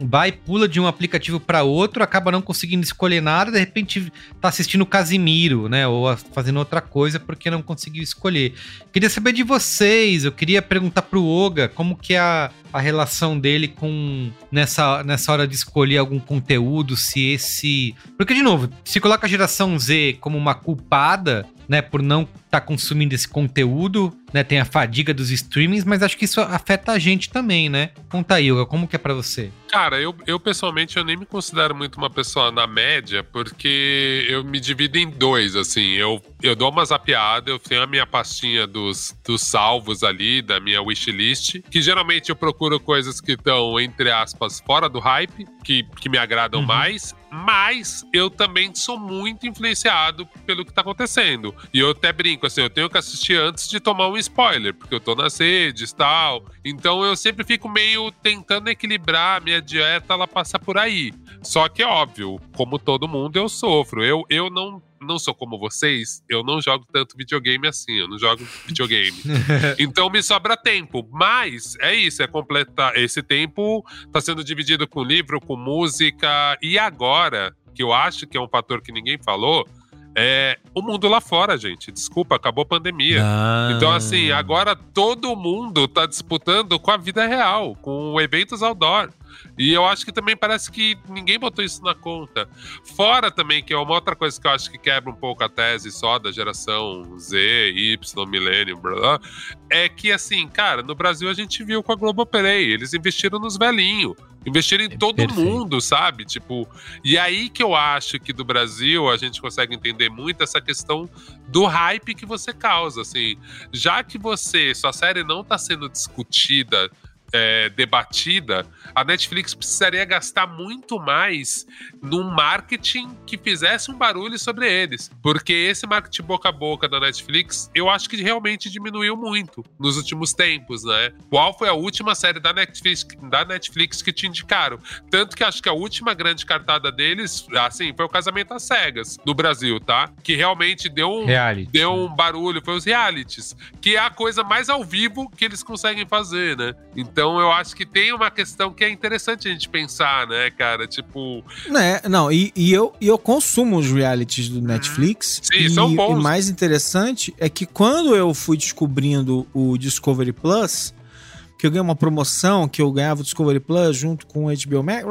vai, pula de um aplicativo para outro, acaba não conseguindo escolher nada, de repente tá assistindo Casimiro, né? Ou fazendo outra coisa porque não conseguiu escolher. Queria saber de vocês, eu queria perguntar pro Oga como que é a, a relação dele com nessa, nessa hora de escolher algum conteúdo, se esse. Porque, de novo, se coloca a geração Z como uma culpada, né, por não estar consumindo esse conteúdo, né? Tem a fadiga dos streamings, mas acho que isso afeta a gente também, né? Conta aí, Oga, como que é pra você? Cara, eu, eu pessoalmente eu nem me considero muito uma pessoa na média, porque eu me divido em dois, assim. Eu, eu dou uma zapeada, eu tenho a minha pastinha dos, dos salvos ali, da minha wishlist, que geralmente eu procuro coisas que estão, entre aspas, fora do hype, que, que me agradam Uhum. mais, mas eu também sou muito influenciado pelo que tá acontecendo. E eu até brinco, assim, eu tenho que assistir antes de tomar um spoiler, porque eu tô nas redes e tal. Então eu sempre fico meio tentando equilibrar minha dieta, ela passa por aí. Só que é óbvio, como todo mundo, eu sofro. Eu, eu não, não sou como vocês, eu não jogo tanto videogame assim, eu não jogo videogame. (laughs) (laughs) então me sobra tempo. Mas é isso, é completar. Esse tempo tá sendo dividido com livro, com música. E agora, que eu acho que é um fator que ninguém falou, é o mundo lá fora, gente. Desculpa, acabou a pandemia. Então, assim, agora todo mundo tá disputando com a vida real, com eventos outdoor. E eu acho que também parece que ninguém botou isso na conta. Fora também, que é uma outra coisa que eu acho que quebra um pouco a tese só da geração Z, Y, Millennium, blá, blá, é que, assim, cara, no Brasil a gente viu com a Globoplay, eles investiram nos velhinhos. Investiram em todo perfeito. mundo, sabe? Tipo, e aí que eu acho que do Brasil a gente consegue entender muito essa questão do hype que você causa, assim. Já que você, sua série não tá sendo discutida, é, debatida, a Netflix precisaria gastar muito mais num marketing que fizesse um barulho sobre eles. Porque esse marketing boca a boca da Netflix, eu acho que realmente diminuiu muito nos últimos tempos, né? Qual foi a última série da Netflix, da Netflix que te indicaram? Tanto que acho que a última grande cartada deles, assim, foi o Casamento às Cegas, no Brasil, tá? Que realmente deu um, Reality. deu um barulho, foi os realities, que é a coisa mais ao vivo que eles conseguem fazer, né? Então eu acho que tem uma questão que é interessante a gente pensar, né, cara? Tipo, Né, não, e, e eu, e eu consumo os realities do Netflix. Sim, e, são bons. E mais interessante é que quando eu fui descobrindo o Discovery Plus, que eu ganhei uma promoção, que eu ganhava o Discovery Plus junto com o HBO Max.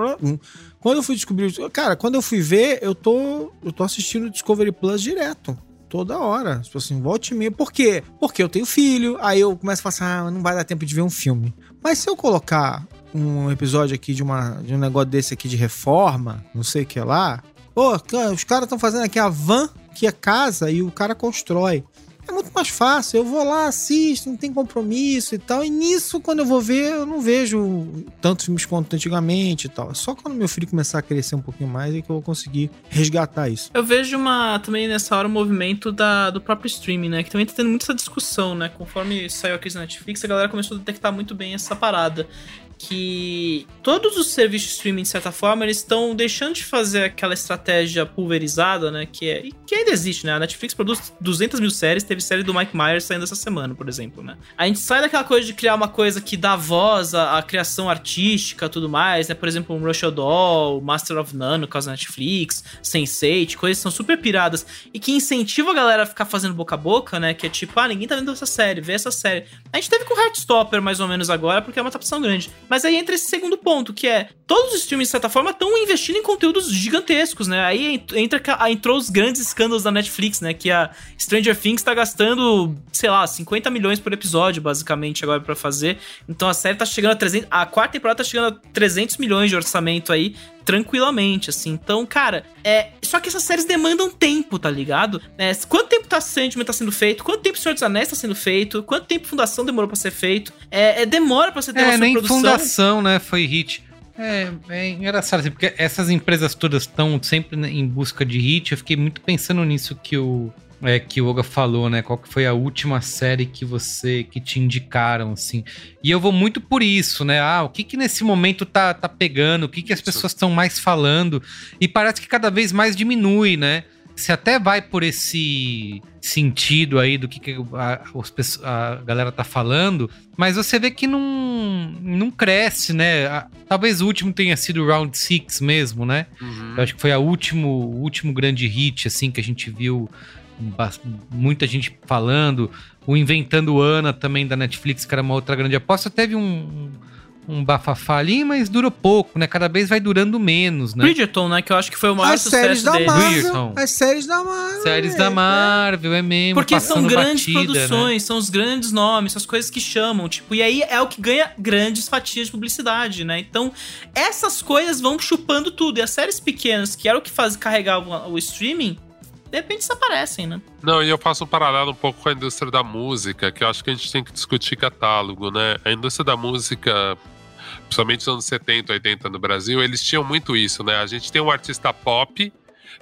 Quando eu fui descobrir. Cara, quando eu fui ver, eu tô, eu tô assistindo o Discovery Plus direto. Toda hora. Tipo assim, volte e meia. Por quê? Porque eu tenho filho, aí eu começo a falar assim, ah, não vai dar tempo de ver um filme. Mas se eu colocar um episódio aqui de, uma, de um negócio desse aqui de reforma, não sei o que lá. Pô, os caras estão fazendo aqui a van, que é casa, e o cara constrói. É muito mais fácil. Eu vou lá, assisto, não tem compromisso e tal. E nisso, quando eu vou ver, eu não vejo tantos filmes quanto antigamente e tal. É só quando meu filho começar a crescer um pouquinho mais é que eu vou conseguir resgatar isso. Eu vejo uma também nessa hora o movimento da, do próprio streaming, né? Que também tá tendo muita discussão, né? Conforme saiu aqui na Netflix, a galera começou a detectar muito bem essa parada. Que todos os serviços de streaming, de certa forma, eles estão deixando de fazer aquela estratégia pulverizada, né? Que, é, que ainda existe, né? A Netflix produz 200 mil séries, teve série do Mike Myers saindo essa semana, por exemplo, né? A gente sai daquela coisa de criar uma coisa que dá voz à, à criação artística tudo mais, né? Por exemplo, um Rush Doll, Master of None, no caso da Netflix, Sense8, coisas que são super piradas e que incentivam a galera a ficar fazendo boca a boca, né? Que é tipo, ah, ninguém tá vendo essa série, vê essa série. A gente teve com Heartstopper mais ou menos agora, porque é uma tapação grande. Mas aí entra esse segundo ponto, que é todos os streams, de certa forma, estão investindo em conteúdos gigantescos, né? Aí entra, entrou os grandes escândalos da Netflix, né? Que a Stranger Things tá gastando, sei lá, 50 milhões por episódio, basicamente, agora para fazer. Então a série tá chegando a 300. A quarta temporada tá chegando a 300 milhões de orçamento aí tranquilamente, assim. Então, cara, é. Só que essas séries demandam tempo, tá ligado? É, quanto tempo tá Sandman tá sendo feito? Quanto tempo Senhor dos Anéis tá sendo feito? Quanto tempo Fundação demorou pra ser feito? É, é demora pra você ter é, uma nem produção. Fundação, né? Foi hit. É, é engraçado, assim, porque essas empresas todas estão sempre em busca de hit. Eu fiquei muito pensando nisso que o, é, que o Oga falou, né? Qual que foi a última série que você que te indicaram, assim? E eu vou muito por isso, né? Ah, o que que nesse momento tá, tá pegando? O que que as pessoas estão mais falando? E parece que cada vez mais diminui, né? Você até vai por esse sentido aí do que, que a, a, galera tá falando, mas você vê que não, não cresce, né? Talvez o último tenha sido o Round 6 mesmo, né? Uhum. Eu acho que foi a último, o último grande hit, assim, que a gente viu muita gente falando. O Inventando Ana também da Netflix, que era uma outra grande aposta, teve um, um bafafá ali, mas durou pouco, né? Cada vez vai durando menos, né? Bridgerton, né? Que eu acho que foi o maior as sucesso séries da dele. Marvel, As séries da Marvel. Séries da Marvel, é mesmo. Porque são grandes batida, produções, né? são os grandes nomes, são as coisas que chamam, tipo, e aí é o que ganha grandes fatias de publicidade, né? Então, essas coisas vão chupando tudo. E as séries pequenas, que era o que faz carregar o, o streaming, de repente desaparecem, né? Não, e eu faço um paralelo um pouco com a indústria da música, que eu acho que a gente tem que discutir catálogo, né? A indústria da música, principalmente nos anos 70, 80 no Brasil, eles tinham muito isso, né? A gente tem um artista pop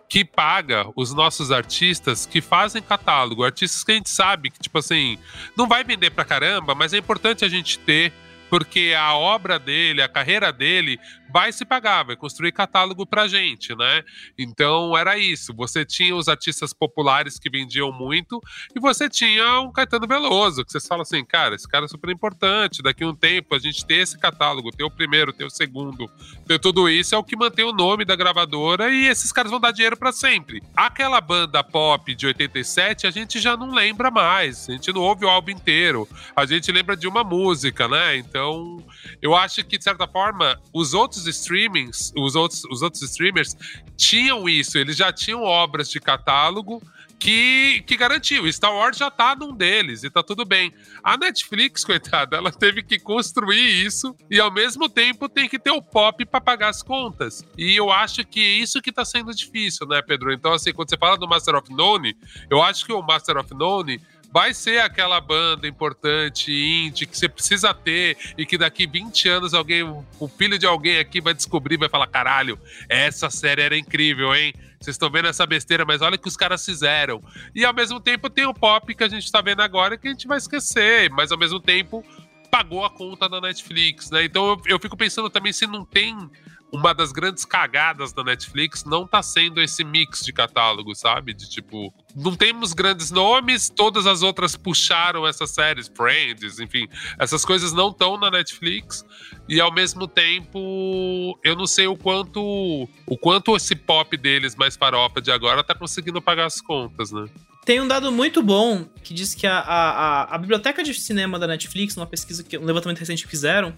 que paga os nossos artistas que fazem catálogo, artistas que a gente sabe que, tipo assim, não vai vender pra caramba, mas é importante a gente ter porque a obra dele, a carreira dele vai se pagar, vai construir catálogo pra gente, né? Então era isso. Você tinha os artistas populares que vendiam muito e você tinha um Caetano Veloso, que você fala assim, cara, esse cara é super importante. Daqui a um tempo a gente ter esse catálogo, ter o primeiro, ter o segundo, ter tudo isso é o que mantém o nome da gravadora e esses caras vão dar dinheiro para sempre. Aquela banda pop de 87 a gente já não lembra mais, a gente não ouve o álbum inteiro, a gente lembra de uma música, né? Então eu acho que de certa forma os outros streamings, os outros, os outros streamers tinham isso, eles já tinham obras de catálogo que, que garantiu. Star Wars já tá num deles e tá tudo bem. A Netflix, (laughs) coitada, ela teve que construir isso e ao mesmo tempo tem que ter o pop para pagar as contas. E eu acho que é isso que tá sendo difícil, né, Pedro? Então, assim, quando você fala do Master of None, eu acho que o Master of None vai ser aquela banda importante, indie, que você precisa ter e que daqui 20 anos alguém, o filho de alguém aqui vai descobrir, vai falar: caralho, essa série era incrível, hein? Vocês estão vendo essa besteira, mas olha o que os caras fizeram. E ao mesmo tempo tem o pop que a gente tá vendo agora que a gente vai esquecer, mas ao mesmo tempo pagou a conta da Netflix, né? Então eu, eu fico pensando também se não tem uma das grandes cagadas da Netflix não tá sendo esse mix de catálogo, sabe? De tipo, não temos grandes nomes, todas as outras puxaram essas séries, Friends, enfim, essas coisas não estão na Netflix e ao mesmo tempo eu não sei o quanto o quanto esse pop deles mais farofa de agora tá conseguindo pagar as contas, né? Tem um dado muito bom que diz que a, a, a, biblioteca de cinema da Netflix, numa pesquisa, que um levantamento recente que fizeram,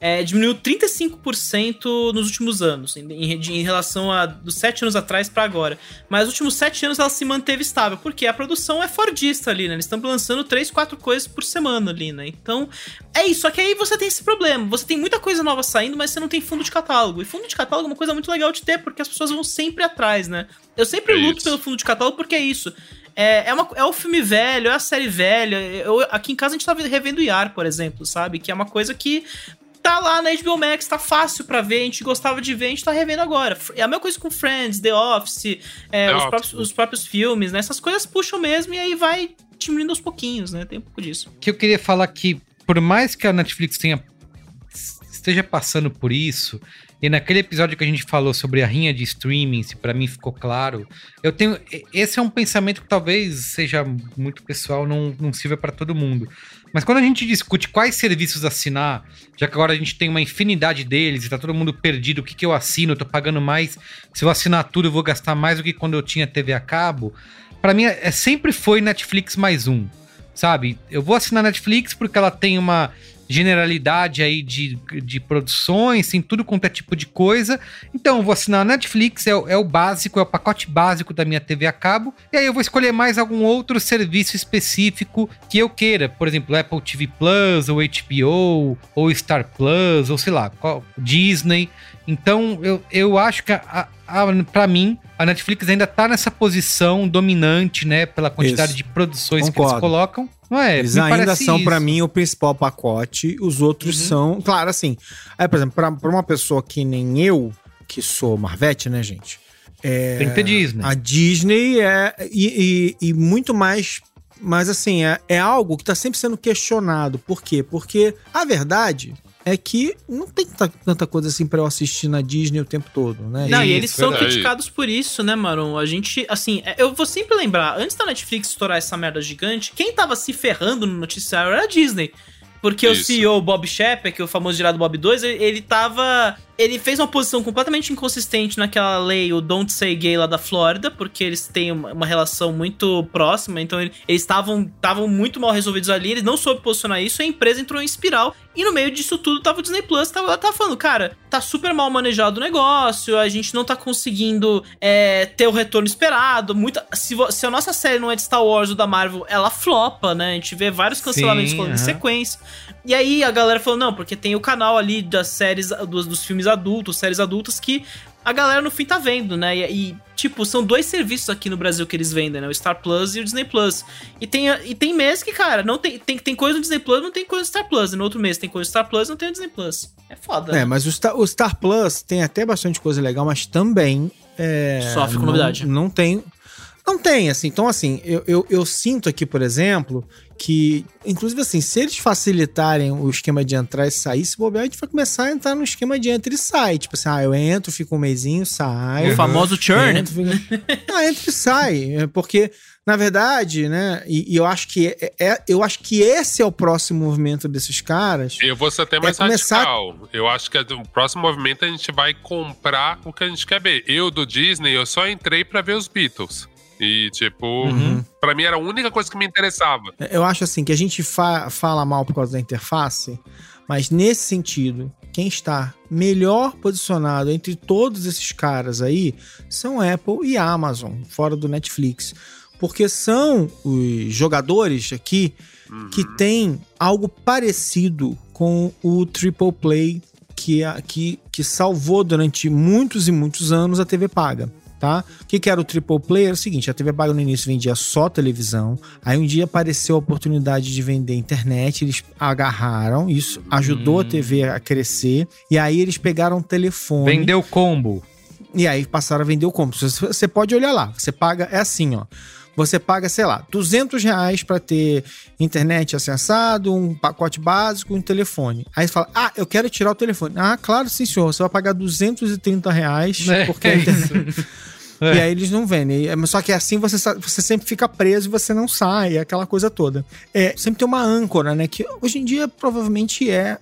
é, diminuiu 35% nos últimos anos, em, em, em, relação a dos sete anos atrás para agora. Mas nos últimos sete anos ela se manteve estável, porque a produção é fordista ali, né? Eles estão lançando três, quatro coisas por semana ali, né? Então, é isso. Só que aí você tem esse problema. Você tem muita coisa nova saindo, mas você não tem fundo de catálogo. E fundo de catálogo é uma coisa muito legal de ter, porque as pessoas vão sempre atrás, né? Eu sempre É luto isso. pelo fundo de catálogo porque é isso. É, é, uma, é o filme velho, é a série velha. Eu, aqui em casa a gente tá revendo Yar, por exemplo, sabe? Que é uma coisa que tá lá na HBO Max, tá fácil pra ver, a gente gostava de ver, a gente tá revendo agora. É a mesma coisa com Friends, The Office, é, The os, Office. próprios, os próprios filmes, né? Essas coisas puxam mesmo e aí vai diminuindo aos pouquinhos, né? Tem um pouco disso. que eu queria falar que, por mais que a Netflix tenha esteja passando por isso, e naquele episódio que a gente falou sobre a rinha de streaming, se pra mim ficou claro, eu tenho. Esse é um pensamento que talvez seja muito pessoal, não, não sirva para todo mundo. Mas quando a gente discute quais serviços assinar, já que agora a gente tem uma infinidade deles e tá todo mundo perdido, o que, que eu assino? Eu tô pagando mais. Se eu assinar tudo, eu vou gastar mais do que quando eu tinha TV a cabo. Para mim, é, sempre foi Netflix mais um, sabe? Eu vou assinar Netflix porque ela tem uma generalidade aí de, de produções, tem tudo quanto é tipo de coisa. Então, eu vou assinar a Netflix, é, o- é o básico, é o pacote básico da minha TV a cabo. E aí eu vou escolher mais algum outro serviço específico que eu queira. Por exemplo, Apple TV Plus, ou HBO, ou Star Plus, ou sei lá, Disney. Então, eu, eu acho que, a, a, pra mim, a Netflix ainda tá nessa posição dominante, né? Pela quantidade Isso. de produções que Concordo. eles colocam. Não é? Eles ainda são, pra isso. mim, o principal pacote. Os outros Uhum. são. Claro, assim. Aí, por exemplo, pra, pra uma pessoa que nem eu, que sou Marvete, né, gente? É, Tem que ter Disney. A Disney é. E, e- e muito mais. Mas, assim, é, é algo que tá sempre sendo questionado. Por quê? Porque a verdade é que não tem tanta, coisa assim pra eu assistir na Disney o tempo todo, né? Não, e eles são verdade. criticados por isso, né, mano? A gente, assim, é, eu vou sempre lembrar, antes da Netflix estourar essa merda gigante, quem tava se ferrando no noticiário era a Disney. Porque o Isso. CEO Bob Shepard, que é o famoso gerado Bob 2, ele, ele tava. Ele fez uma posição completamente inconsistente naquela lei, o Don't Say Gay lá da Flórida, porque eles têm uma, uma relação muito próxima, então ele- eles estavam estavam muito mal resolvidos ali, eles não soube posicionar isso, e a empresa entrou em espiral. E no meio disso tudo tava o Disney Plus, tava, tava falando, cara, tá super mal manejado o negócio, a gente não tá conseguindo é, ter o retorno esperado. Muita, se, se a nossa série não é de Star Wars ou da Marvel, ela flopa, né? A gente vê vários cancelamentos Sim, em sequência. E aí a galera falou, não, porque tem o canal ali das séries, dos, dos filmes adultos, séries adultas, que a galera no fim tá vendo, né? E, e, tipo, são dois serviços aqui no Brasil que eles vendem, né? O Star Plus e o Disney Plus. E tem, e tem mês que, cara, não tem, tem, tem coisa no Disney Plus, não tem coisa no Star Plus. E no outro mês tem coisa no Star Plus, não tem o Disney Plus. É foda. É, mas o Star, o Star Plus tem até bastante coisa legal, mas também. É, Sofre com não- novidade. Não tem. Não tem, assim. Então, assim, eu, eu, eu sinto aqui, por exemplo, que, inclusive, assim, se eles facilitarem o esquema de entrar e sair, se bobear, a gente vai começar a entrar no esquema de entra e sai. Tipo assim, ah, eu entro, fico um mêsinho, saio. O famoso churn. Entro, fico... ah, entra e sai. É Porque, na verdade, né, e, e eu acho que é, é- eu acho que esse é o próximo movimento desses caras. Eu vou ser até mais começar- radical. Eu acho que o próximo movimento a gente vai comprar o que a gente quer ver. Eu, do Disney, eu só entrei pra ver os Beatles. E, tipo, Uhum. pra mim era a única coisa que me interessava. Eu acho assim que a gente fa- fala mal por causa da interface, mas nesse sentido, quem está melhor posicionado entre todos esses caras aí são Apple e Amazon, fora do Netflix. Porque são os jogadores aqui que têm algo parecido com o Triple Play que, que, que salvou durante muitos e muitos anos a TV paga. Tá? O que, que era o Triple Play? Era o seguinte: a TV paga no início vendia só televisão. Aí um dia apareceu a oportunidade de vender internet. Eles agarraram, isso ajudou a TV a crescer. E aí eles pegaram o telefone. Vendeu combo. E aí passaram a vender o combo. Você- pode olhar lá. Você paga, é assim, ó. Você paga, sei lá, 200 reais pra ter internet acessado, um pacote básico e um telefone. Aí você fala, ah, eu quero tirar o telefone. Ah, claro, sim, senhor. Você vai pagar 230 reais É, porque a (laughs) é. E aí eles não vendem. É, Só que assim você, você sempre fica preso e você não sai, aquela coisa toda. É, sempre tem uma âncora, né? Que hoje em dia provavelmente é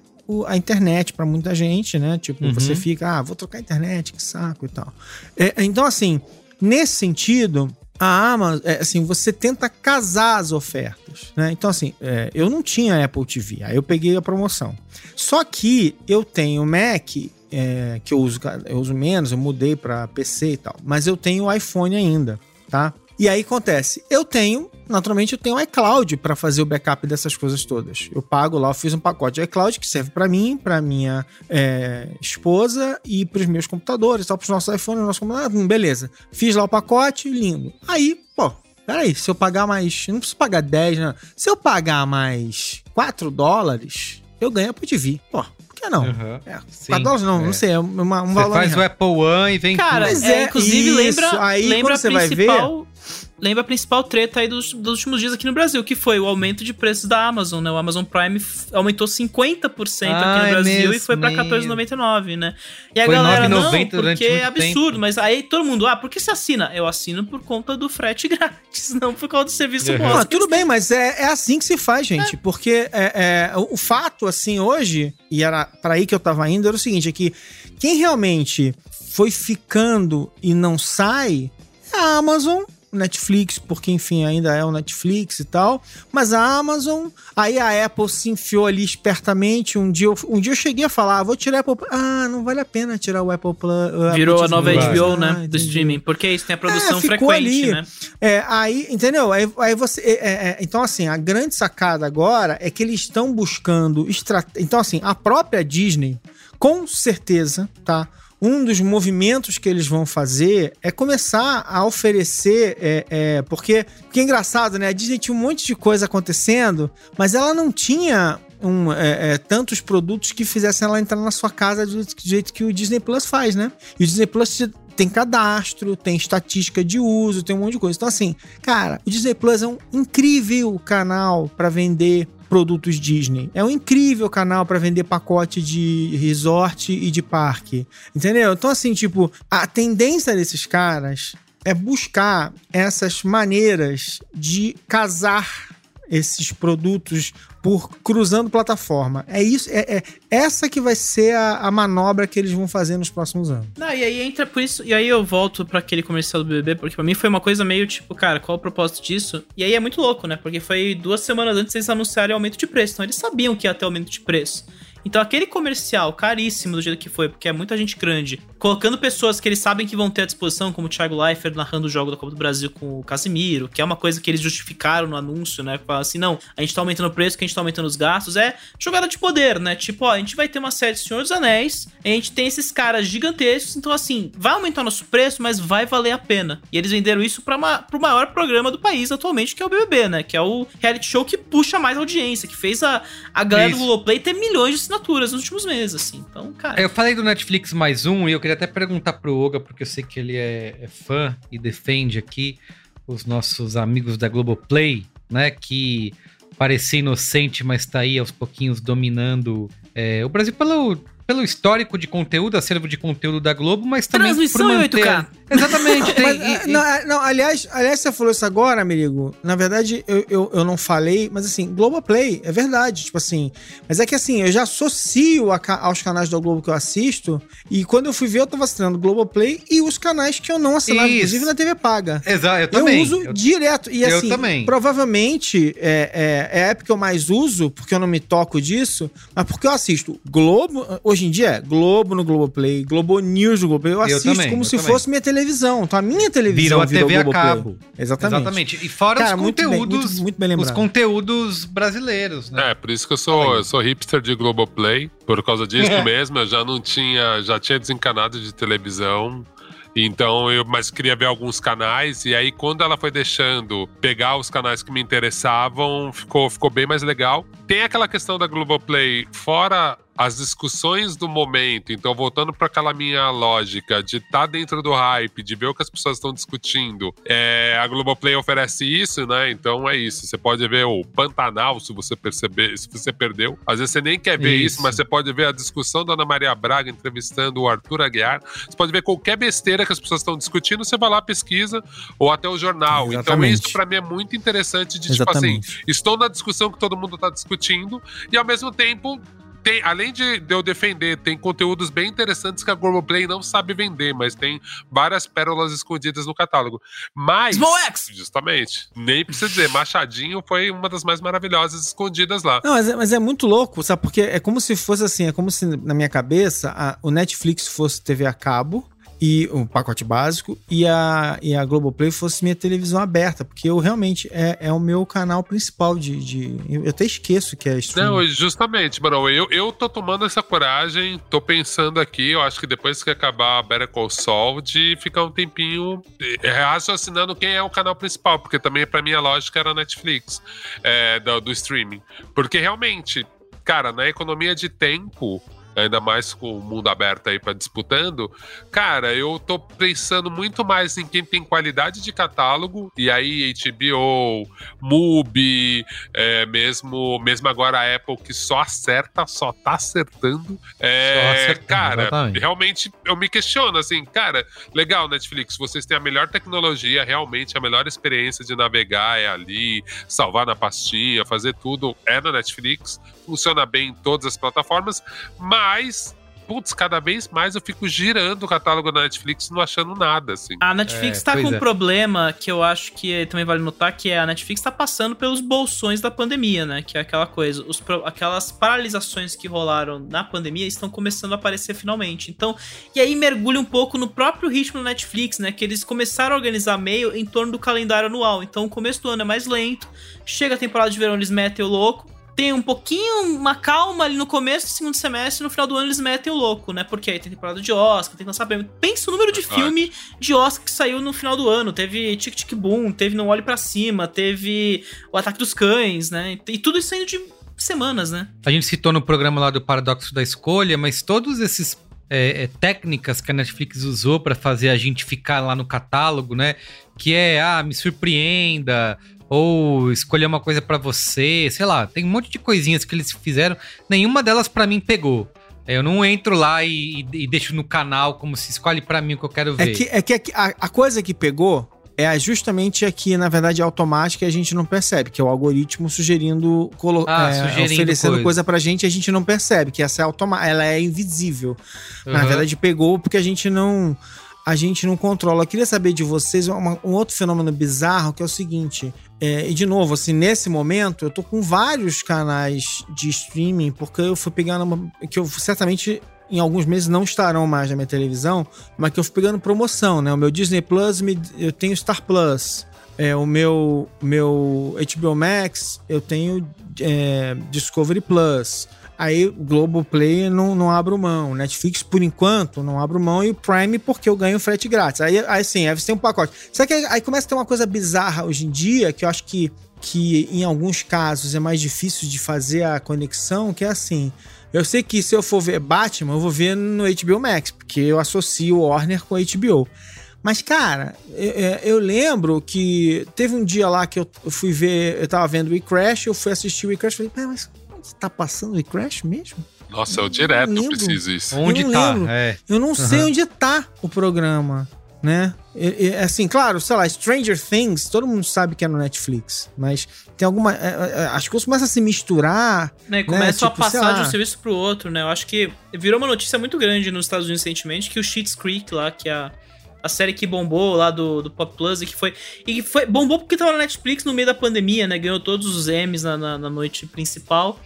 a internet pra muita gente, né? Tipo, Uhum. você fica, ah, vou trocar a internet, que saco e tal. É, então, assim, nesse sentido, a Amazon, é, assim, você tenta casar as ofertas, né? Então, assim, é, eu não tinha Apple TV, aí eu peguei a promoção. Só que eu tenho Mac, é, que eu uso, eu uso menos, eu mudei para PC e tal, mas eu tenho iPhone ainda, tá? E aí acontece, eu tenho, naturalmente eu tenho iCloud para fazer o backup dessas coisas todas. Eu pago lá, eu fiz um pacote de iCloud que serve para mim, para minha é, esposa e para os meus computadores, tal, para os nossos iPhones, nosso computador, hum, beleza. Fiz lá o pacote, lindo. Aí, pô, peraí, se eu pagar mais, não preciso pagar 10, né? Se eu pagar mais 4 dólares, eu ganho Apple TV. Pô, que não? Uhum. É, Sim, 4 dólares não, é. não sei, é uma- um Você valor faz o Apple One e vem Cara, tudo. Mas é, inclusive isso. lembra, Aí, lembra quando a você vai ver- principal. Lembra a principal treta aí dos, dos últimos dias aqui no Brasil, que foi o aumento de preços da Amazon, né? O Amazon Prime aumentou 50% ah, aqui no é Brasil mesmo, e foi pra mesmo. 14,99, né? E a Foi galera, 9,90 não, porque é absurdo, tempo. mas aí todo mundo, ah, por que você assina? Eu assino por conta do frete (laughs) grátis, não por causa do serviço Uhum. bom. Ah, tudo bem, mas é, é assim que se faz, gente. Porque é, é, o, o fato, assim, hoje, e era para aí que eu tava indo, era o seguinte: é que quem realmente foi ficando e não sai é a Amazon. Netflix, porque enfim, ainda é o Netflix e tal. Mas a Amazon, aí a Apple se enfiou ali espertamente. Um dia eu, um dia eu cheguei a falar, ah, vou tirar a Apple. Ah, não vale a pena tirar o Apple Plus. o Apple Virou a nova Plus. HBO, né? Ah, do streaming. Porque isso tem a produção É, frequente, ali. né? É, aí, entendeu? Aí, aí você. é, é, é, então, assim, a grande sacada agora é que eles estão buscando. Estra... Então, assim, a própria Disney, com certeza, tá? Um dos movimentos que eles vão fazer é começar a oferecer. É, é, porque, porque é engraçado, né? A Disney tinha um monte de coisa acontecendo, mas ela não tinha um, é, é, tantos produtos que fizessem ela entrar na sua casa do jeito que o Disney Plus faz, né? E o Disney Plus te- tem cadastro, tem estatística de uso, tem um monte de coisa. Então, assim, cara, o Disney Plus é um incrível canal para vender produtos Disney. É um incrível canal para vender pacote de resort e de parque. Entendeu? Então, assim, tipo, a tendência desses caras é buscar essas maneiras de casar esses produtos por cruzando plataforma. É isso, é, é essa que vai ser a, a manobra que eles vão fazer nos próximos anos. Não, e aí entra por isso. E aí eu volto pra aquele comercial do BBB, porque pra mim foi uma coisa meio tipo, cara, qual o propósito disso? E aí é muito louco, né? Porque foi duas semanas antes eles anunciarem aumento de preço. Então eles sabiam que ia ter aumento de preço. Então aquele comercial caríssimo do jeito que foi, porque é muita gente grande, colocando pessoas que eles sabem que vão ter à disposição, como o Thiago Leifert narrando o jogo da Copa do Brasil com o Casimiro, que é uma coisa que eles justificaram no anúncio, né? Falar assim, não, a gente tá aumentando o preço, que a gente tá aumentando os gastos, é jogada de poder, né? Tipo, ó, a gente vai ter uma série de Senhor dos Anéis, a gente tem esses caras gigantescos, então assim, vai aumentar nosso preço, mas vai valer a pena. E eles venderam isso pra ma pro maior programa do país atualmente, que é o BBB, né? Que é o reality show que puxa mais audiência, que fez a, a galera Isso. do Globoplay ter milhões de assinaturas nos últimos meses, assim. Então, cara. Eu falei do Netflix mais um e eu queria até perguntar pro Oga, porque eu sei que ele é, é fã e defende aqui os nossos amigos da Globoplay, né? Que parecia inocente, mas tá aí aos pouquinhos dominando é, o Brasil pelo, pelo histórico de conteúdo, acervo de conteúdo da Globo, mas também Transmissão em 8K. Exatamente. (laughs) tem- Mas, e- e- não, ah, não, aliás, aliás, você falou isso agora, amigo. Na verdade, eu, eu, eu não falei, mas assim, Globoplay, é verdade, tipo assim. Mas é que assim, eu já associo a aos canais da Globo que eu assisto, e quando eu fui ver, eu tava assinando Globoplay e os canais que eu não assinava, Isso. inclusive na TV Paga. Exato, eu Eu também. uso Eu- direto. E eu assim, também. provavelmente é, é, é a época que eu mais uso, porque eu não me toco disso, mas porque eu assisto Globo, hoje em dia é Globo no Globoplay, Globo News no Globoplay, eu Eu assisto também, como eu se também. fosse minha televisão. Então a minha televisão Virou a TV a cabo. Exatamente. Exatamente. E fora Cara, os muito bem, conteúdos, muito- muito bem os conteúdos brasileiros, né? É, por isso que eu sou, eu sou hipster de Globoplay. Por causa disso (laughs) mesmo, eu já não tinha, já tinha desencanado de televisão. Então eu mas queria ver alguns canais e aí quando ela foi deixando pegar os canais que me interessavam, ficou, ficou bem mais legal. Tem aquela questão da Globoplay fora as discussões do momento, então voltando para aquela minha lógica de estar dentro do hype, de ver o que as pessoas estão discutindo, é, a Globoplay oferece isso, né? Então é isso. Você pode ver o Pantanal, se você perceber, se você perdeu. Às vezes você nem quer ver isso, Isso. mas você pode ver a discussão da Ana Maria Braga entrevistando o Arthur Aguiar. Você pode ver qualquer besteira que as pessoas estão discutindo, você vai lá, pesquisa, ou até o jornal. Então Exatamente. isso para mim é muito interessante de tipo assim, Exatamente. estou na discussão que todo mundo está discutindo e ao mesmo tempo tem, além de, de eu defender, tem conteúdos bem interessantes que a Globoplay não sabe vender, mas tem várias pérolas escondidas no catálogo. Mas, Small X! justamente, nem precisa dizer, Machadinho foi uma das mais maravilhosas escondidas lá. Não, mas é, mas é muito louco, sabe? Porque é como se fosse assim, é como se na minha cabeça a- o Netflix fosse TV a cabo e o pacote básico e a, e a Globoplay fosse minha televisão aberta, porque eu realmente é, é o meu canal principal de, de- eu até esqueço que é streaming. Não, justamente, mano, eu, eu tô tomando essa coragem, tô pensando aqui, eu acho que depois que acabar a Better Call Saul, de ficar um tempinho raciocinando quem é o canal principal, porque também pra mim a lógica era a Netflix, é, do, do streaming. Porque realmente, cara, na economia de tempo, ainda mais com o mundo aberto aí para disputando, cara, eu tô pensando muito mais em quem tem qualidade de catálogo, e aí HBO, MUBI, é, mesmo, mesmo agora a Apple que só acerta, só tá acertando. É, Só acertando, cara, exatamente. realmente eu me questiono assim, cara, legal, Netflix, vocês têm a melhor tecnologia, realmente a melhor experiência de navegar é ali, salvar na pastinha, fazer tudo é na Netflix, funciona bem em todas as plataformas, mas, putz, cada vez mais eu fico girando o catálogo da Netflix não achando nada, assim. A Netflix É, tá com um é. problema que eu acho que também vale notar, que é a Netflix tá passando pelos bolsões da pandemia, né? Que é aquela coisa, os aquelas paralisações que rolaram na pandemia estão começando a aparecer finalmente. Então, e aí mergulha um pouco no próprio ritmo da Netflix, né? Que eles começaram a organizar meio em torno do calendário anual. Então, o começo do ano é mais lento, chega a temporada de verão, eles metem o louco. Tem um pouquinho, uma calma ali no começo do segundo semestre, e no final do ano eles metem o louco, né? Porque aí tem temporada de Oscar, tem que lançar prêmio. Pensa o número de filme de Oscar que saiu no final do ano. Teve Tic Tic Boom, teve Não Olhe Pra Cima, teve O Ataque dos Cães, né? E tudo isso saindo de semanas, né? A gente citou no programa lá do Paradoxo da Escolha, mas todos esses é, é, técnicas que a Netflix usou para fazer a gente ficar lá no catálogo, né? Que é, ah, me surpreenda, ou escolher uma coisa pra você, sei lá, tem um monte de coisinhas que eles fizeram, nenhuma delas pra mim pegou. É, Eu não entro lá e, e- deixo no canal como se escolhe pra mim o que eu quero ver. É que, é que a, a coisa que pegou é justamente aqui, na verdade, é automática e a gente não percebe, que é o algoritmo sugerindo, colo- Ah, é, sugerindo oferecendo coisa. coisa. pra gente e a gente não percebe, que essa é automática, ela é invisível. Na Uhum. verdade, pegou porque a gente não a gente não controla. Eu queria saber de vocês uma- um outro fenômeno bizarro que é o seguinte. é, e de novo, assim, nesse momento, eu tô com vários canais de streaming, porque eu fui pegando uma. que eu certamente. Em alguns meses não estarão mais na minha televisão, mas que eu fui pegando promoção, né? O meu Disney Plus, me- eu tenho Star Plus. É, o meu, meu HBO Max, eu tenho é, Discovery Plus. Aí Globoplay não, não abro mão. Netflix, por enquanto, não abro mão. E o Prime, porque eu ganho frete grátis. Aí, aí sim, aí você tem um pacote. Só que aí, aí começa a ter uma coisa bizarra hoje em dia, que eu acho que, que em alguns casos é mais difícil de fazer a conexão, que é assim. Eu sei que se eu for ver Batman, eu vou ver no HBO Max, porque eu associo o Warner com HBO. Mas, cara, eu, eu lembro que teve um dia lá que eu fui ver, eu tava vendo o Crash, eu fui assistir o Crash e falei, mas você tá passando o Crash mesmo? Nossa, eu direto lembro. preciso isso. Onde eu tá? É. Eu não sei Aham. onde tá o programa, né? E- e, assim, claro, sei lá, Stranger Things, todo mundo sabe que é no Netflix, mas tem alguma. é, é, as coisas começam a se misturar. Né, e começam Tipo, a sei passar de um serviço pro outro, né? Eu acho que virou uma notícia muito grande nos Estados Unidos recentemente que o Sheets Creek lá, que é a, a série que bombou lá do, do Pop Plus e que foi. E foi. Bombou porque tava na Netflix no meio da pandemia, né? Ganhou todos os Emmys na, na, na noite principal.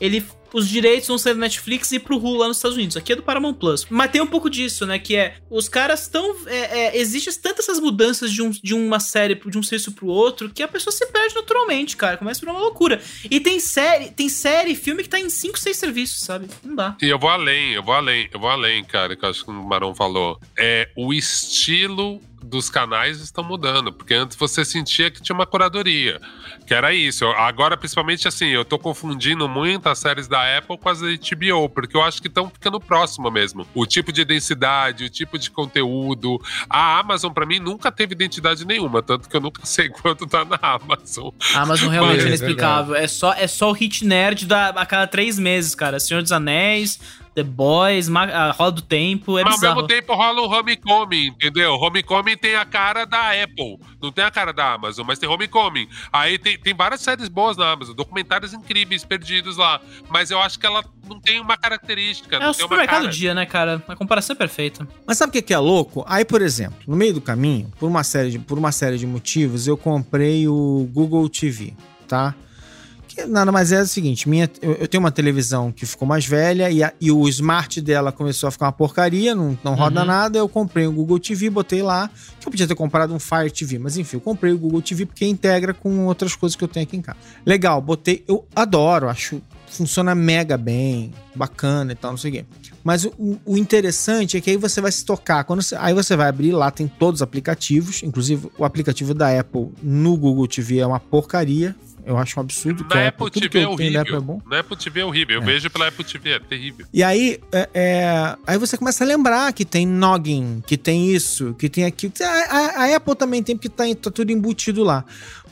Ele. Os direitos vão ser da Netflix e pro Hulu lá nos Estados Unidos. Aqui é do Paramount Plus. Mas tem um pouco disso, né? Que é. Os caras estão. É, é, Existem tantas essas mudanças de, um, de uma série, de um serviço pro outro, que a pessoa se perde naturalmente, cara. Começa virar uma loucura. E tem série, tem série, filme que tá em 5, 6 serviços, sabe? Não dá. E eu vou além, eu vou além, eu vou além, cara, que eu acho que o Marão falou. É o estilo dos canais estão mudando, porque antes você sentia que tinha uma curadoria, que era isso. Agora, principalmente assim, eu tô confundindo muito as séries da Apple com as da HBO, porque eu acho que estão ficando próximo mesmo. O tipo de densidade, o tipo de conteúdo. A Amazon, pra mim, nunca teve identidade nenhuma, tanto que eu nunca (laughs) sei quanto tá na Amazon. A Amazon realmente Mas é é inexplicável. É só, é só o hit nerd da, a cada três meses, cara. Senhor dos Anéis, The Boys, Ma- a Roda do Tempo, é Mas ao bizarro. mesmo tempo rola um Homecoming, entendeu? Homecoming tem a cara da Apple, não tem a cara da Amazon, mas tem Homecoming. Aí tem, tem várias séries boas na Amazon, documentários incríveis perdidos lá, mas eu acho que ela não tem uma característica, É não o tem uma supermercado cara. dia, né, cara? A comparação é perfeita. Mas sabe o que que é louco? Aí, por exemplo, no meio do caminho, por uma série de, por uma série de motivos, eu comprei o Google TV, tá? Nada mais é o seguinte: minha, eu, eu tenho uma televisão que ficou mais velha e, a- e o smart dela começou a ficar uma porcaria, não, não roda Uhum. nada. Eu comprei o Google TV, botei lá, que eu podia ter comprado um Fire TV, mas enfim, eu comprei o Google TV porque integra com outras coisas que eu tenho aqui em casa. Legal, botei, eu adoro, acho funciona mega bem, bacana e tal, não sei o quê. Mas o, o interessante é que aí você vai se tocar. Quando você- aí você vai abrir lá, tem todos os aplicativos. Inclusive, o aplicativo da Apple no Google TV é uma porcaria. Eu acho um absurdo. Na Apple que TV é tenho da Apple horrível. é. Na Apple TV é horrível. Eu É. vejo pela Apple TV, é terrível. E aí, é, é, aí você começa a lembrar que tem noggin, que tem isso, que tem aquilo. A, a- a Apple também tem, porque tá, tá tudo embutido lá.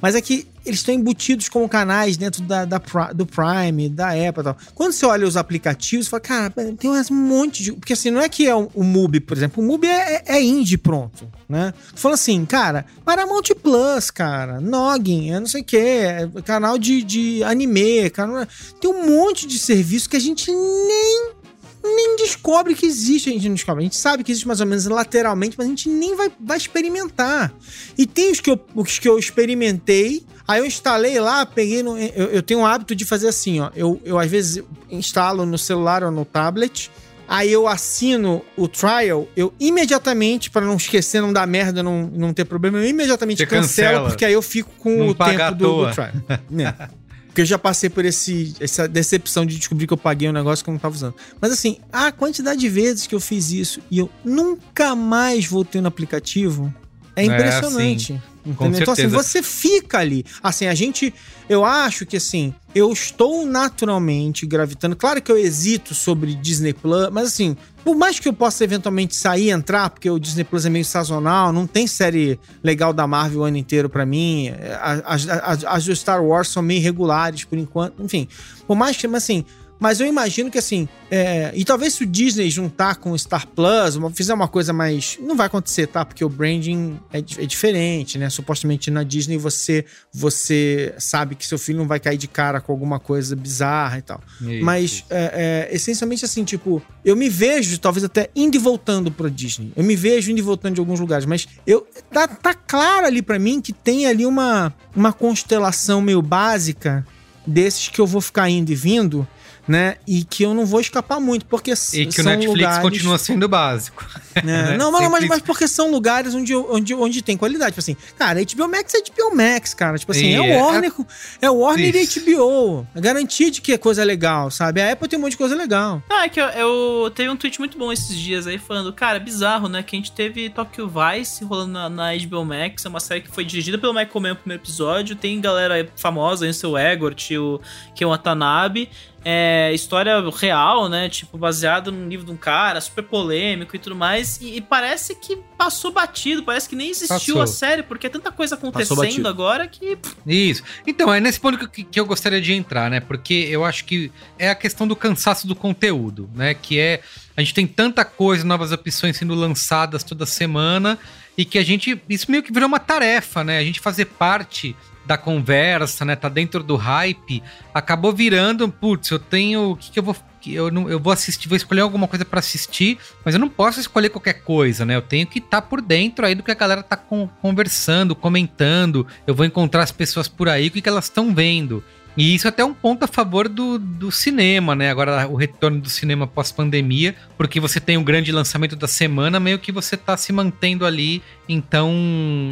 Mas é que eles estão embutidos como canais dentro da, da do Prime, da Apple e tal. Quando você olha os aplicativos, você fala, cara, tem um monte de. Porque assim, não é que é o, o MUBI, por exemplo. O MUBI é, é, é indie pronto, né? Falando assim, cara, Paramount Plus, cara, Noggin, é não sei o quê, é canal de, de anime, canal... tem um monte de serviço que a gente nem nem descobre que existe, a gente não descobre. A gente sabe que existe mais ou menos lateralmente, mas a gente nem vai, vai experimentar. E tem os que, eu, os que eu experimentei, aí eu instalei lá, peguei no. Eu, eu tenho o hábito de fazer assim, ó. Eu, eu às vezes instalo no celular ou no tablet. Aí eu assino o trial, eu imediatamente, para não esquecer, não dar merda, não, não ter problema, eu imediatamente Você cancelo, cancela. porque aí eu fico com Não o tempo do, do trial. É. (laughs) Porque eu já passei por esse, essa decepção de descobrir que eu paguei um negócio que eu não tava usando. Mas assim, a quantidade de vezes que eu fiz isso e eu nunca mais voltei no aplicativo é É, impressionante. Com entendeu? Então assim, você fica ali. Assim, a gente. Eu acho que assim, eu estou naturalmente gravitando. Claro que eu hesito sobre Disney Plus, mas assim, por mais que eu possa eventualmente sair e entrar, porque o Disney Plus é meio sazonal, não tem série legal da Marvel o ano inteiro pra mim. As, as, as do Star Wars são meio irregulares por enquanto. Enfim, por mais que, mas assim. Mas eu imagino que assim. é, e talvez se o Disney juntar com o Star Plus, fizer uma coisa mais. Não vai acontecer, tá? Porque o branding é, é diferente, né? Supostamente na Disney você, você sabe que seu filho não vai cair de cara com alguma coisa bizarra e tal. Isso, Mas, é, é, essencialmente assim, tipo, eu me vejo, talvez até indo e voltando pra Disney. Eu me vejo indo e voltando de alguns lugares, mas eu tá, tá claro ali pra mim que tem ali uma, uma constelação meio básica desses que eu vou ficar indo e vindo, né? E que eu não vou escapar muito, porque E que o são Netflix lugares... continua sendo básico. (laughs) É, né? Não, mas, mas, mas porque são lugares onde, onde, onde tem qualidade. Tipo assim, cara, HBO Max é HBO Max, cara. Tipo assim, E é é- o Warner, com- é o Warner Isso. e HBO. É garantia de que é coisa legal, sabe? A Apple tem um monte de coisa legal. Ah, é que eu, eu teve um tweet muito bom esses dias aí falando, cara, bizarro, né? Que a gente teve Tokyo Vice rolando na, na HBO Max, é uma série que foi dirigida pelo Michael Mann no primeiro episódio, tem galera famosa aí, o seu Egort, o Ken Watanabe, é história real, né? Tipo, baseado no livro de um cara, super polêmico e tudo mais, e, e parece que passou batido, parece que nem existiu Passou. a série, porque é tanta coisa acontecendo agora que... Isso. Então, é nesse ponto que, que eu gostaria de entrar, né? Porque eu acho que é a questão do cansaço do conteúdo, né? Que é. A gente tem tanta coisa, novas opções sendo lançadas toda semana, e que a gente. Isso meio que virou uma tarefa, né? A gente fazer parte da conversa, né? Tá dentro do hype, acabou virando, putz, eu tenho. O que, que eu vou. Eu, não, eu vou assistir, vou escolher alguma coisa pra assistir, mas eu não posso escolher qualquer coisa, né? Eu tenho que estar por dentro aí do que a galera tá con- conversando, comentando. Eu vou encontrar as pessoas por aí, o que, que elas estão vendo. E isso é até um ponto a favor do, do cinema, né? Agora, o retorno do cinema pós-pandemia, porque você tem o grande lançamento da semana, meio que você tá se mantendo ali, então,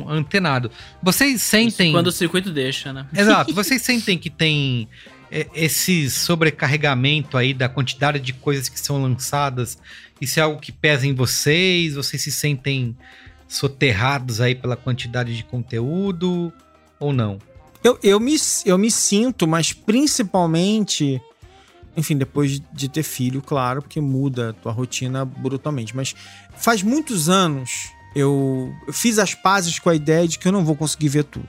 antenado. Vocês sentem. Quando o circuito deixa, né? (laughs) Exato. Vocês sentem que tem é, esse sobrecarregamento aí da quantidade de coisas que são lançadas? Isso é algo que pesa em vocês? Vocês se sentem soterrados aí pela quantidade de conteúdo ou não? Eu, eu, me, eu me sinto, mas principalmente. Enfim, depois de ter filho, claro, porque muda a tua rotina brutalmente. Mas faz muitos anos eu, eu fiz as pazes com a ideia de que eu não vou conseguir ver tudo.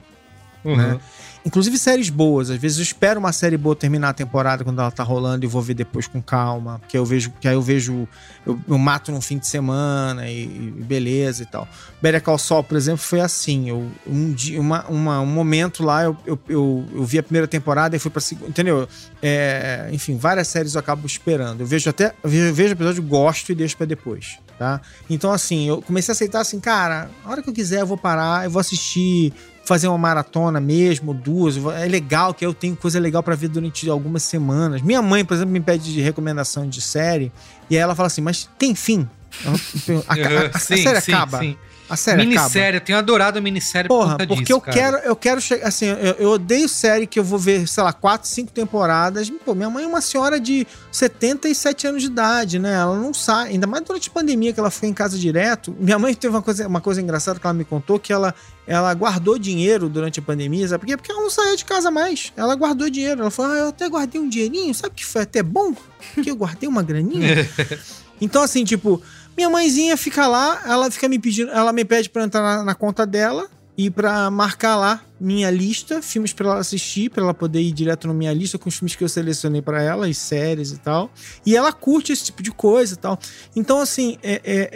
Né? Inclusive séries boas. Às vezes eu espero uma série boa terminar a temporada quando ela tá rolando e vou ver depois com calma. Porque eu vejo, que aí eu vejo, eu, eu mato num fim de semana e, e beleza e tal. Better Call Saul, por exemplo, foi assim. Eu, um, dia, uma, uma- um momento lá, eu, eu, eu, eu vi a primeira temporada e fui pra segunda. Entendeu? É, enfim, várias séries eu acabo esperando. Eu vejo até. Eu vejo, episódio, gosto e deixo pra depois. Tá? Então, assim, eu comecei a aceitar assim, cara, a hora que eu quiser eu vou parar, eu vou assistir fazer uma maratona mesmo, duas. É legal que eu tenho coisa legal pra ver durante algumas semanas. Minha mãe, por exemplo, me pede de recomendação de série e aí ela fala assim: Mas tem fim? A, a- a- a Sim, série sim, acaba. sim. A série acaba. Minissérie, eu tenho adorado a minissérie Porra, por conta porque disso, eu cara. quero, eu quero chegar. Assim, eu, eu odeio série que eu vou ver, sei lá, quatro, cinco temporadas. Pô, minha mãe é uma senhora de 77 anos de idade, né? Ela não sai, ainda mais durante a pandemia que ela ficou em casa direto. Minha mãe teve uma coisa, uma coisa engraçada que ela me contou: que ela, ela guardou dinheiro durante a pandemia, sabe por quê? Porque ela não saía de casa mais. Ela guardou dinheiro. Ela falou: ah, eu até guardei um dinheirinho, sabe que foi até bom? Que eu guardei uma graninha. (laughs) então, assim, tipo, minha mãezinha fica lá, ela fica me pedindo, ela me pede pra entrar na, na conta dela e pra marcar lá minha lista, filmes pra ela assistir, pra ela poder ir direto na minha lista com os filmes que eu selecionei pra ela, e séries e tal. E ela curte esse tipo de coisa e tal. Então, assim, é, é-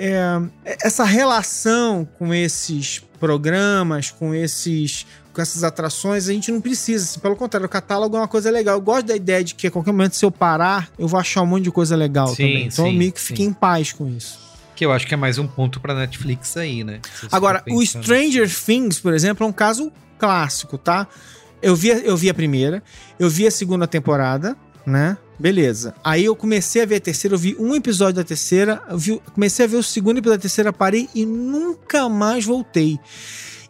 é- essa relação com esses programas, com esses com essas atrações, a gente não precisa. assim, pelo contrário, o catálogo é uma coisa legal. Eu gosto da ideia de que a qualquer momento, se eu parar, eu vou achar um monte de coisa legal Sim, também. Então eu sim, meio que fiquei sim. em paz com isso. Que eu acho que é mais um ponto pra Netflix aí, né? Agora, for o. Stranger Things, por exemplo, é um caso clássico, tá? Eu vi, eu vi a primeira, eu vi a segunda temporada, né? Beleza. Aí eu comecei a ver a terceira, eu vi um episódio da terceira, vi- comecei a ver o segundo episódio da terceira, parei e nunca mais voltei.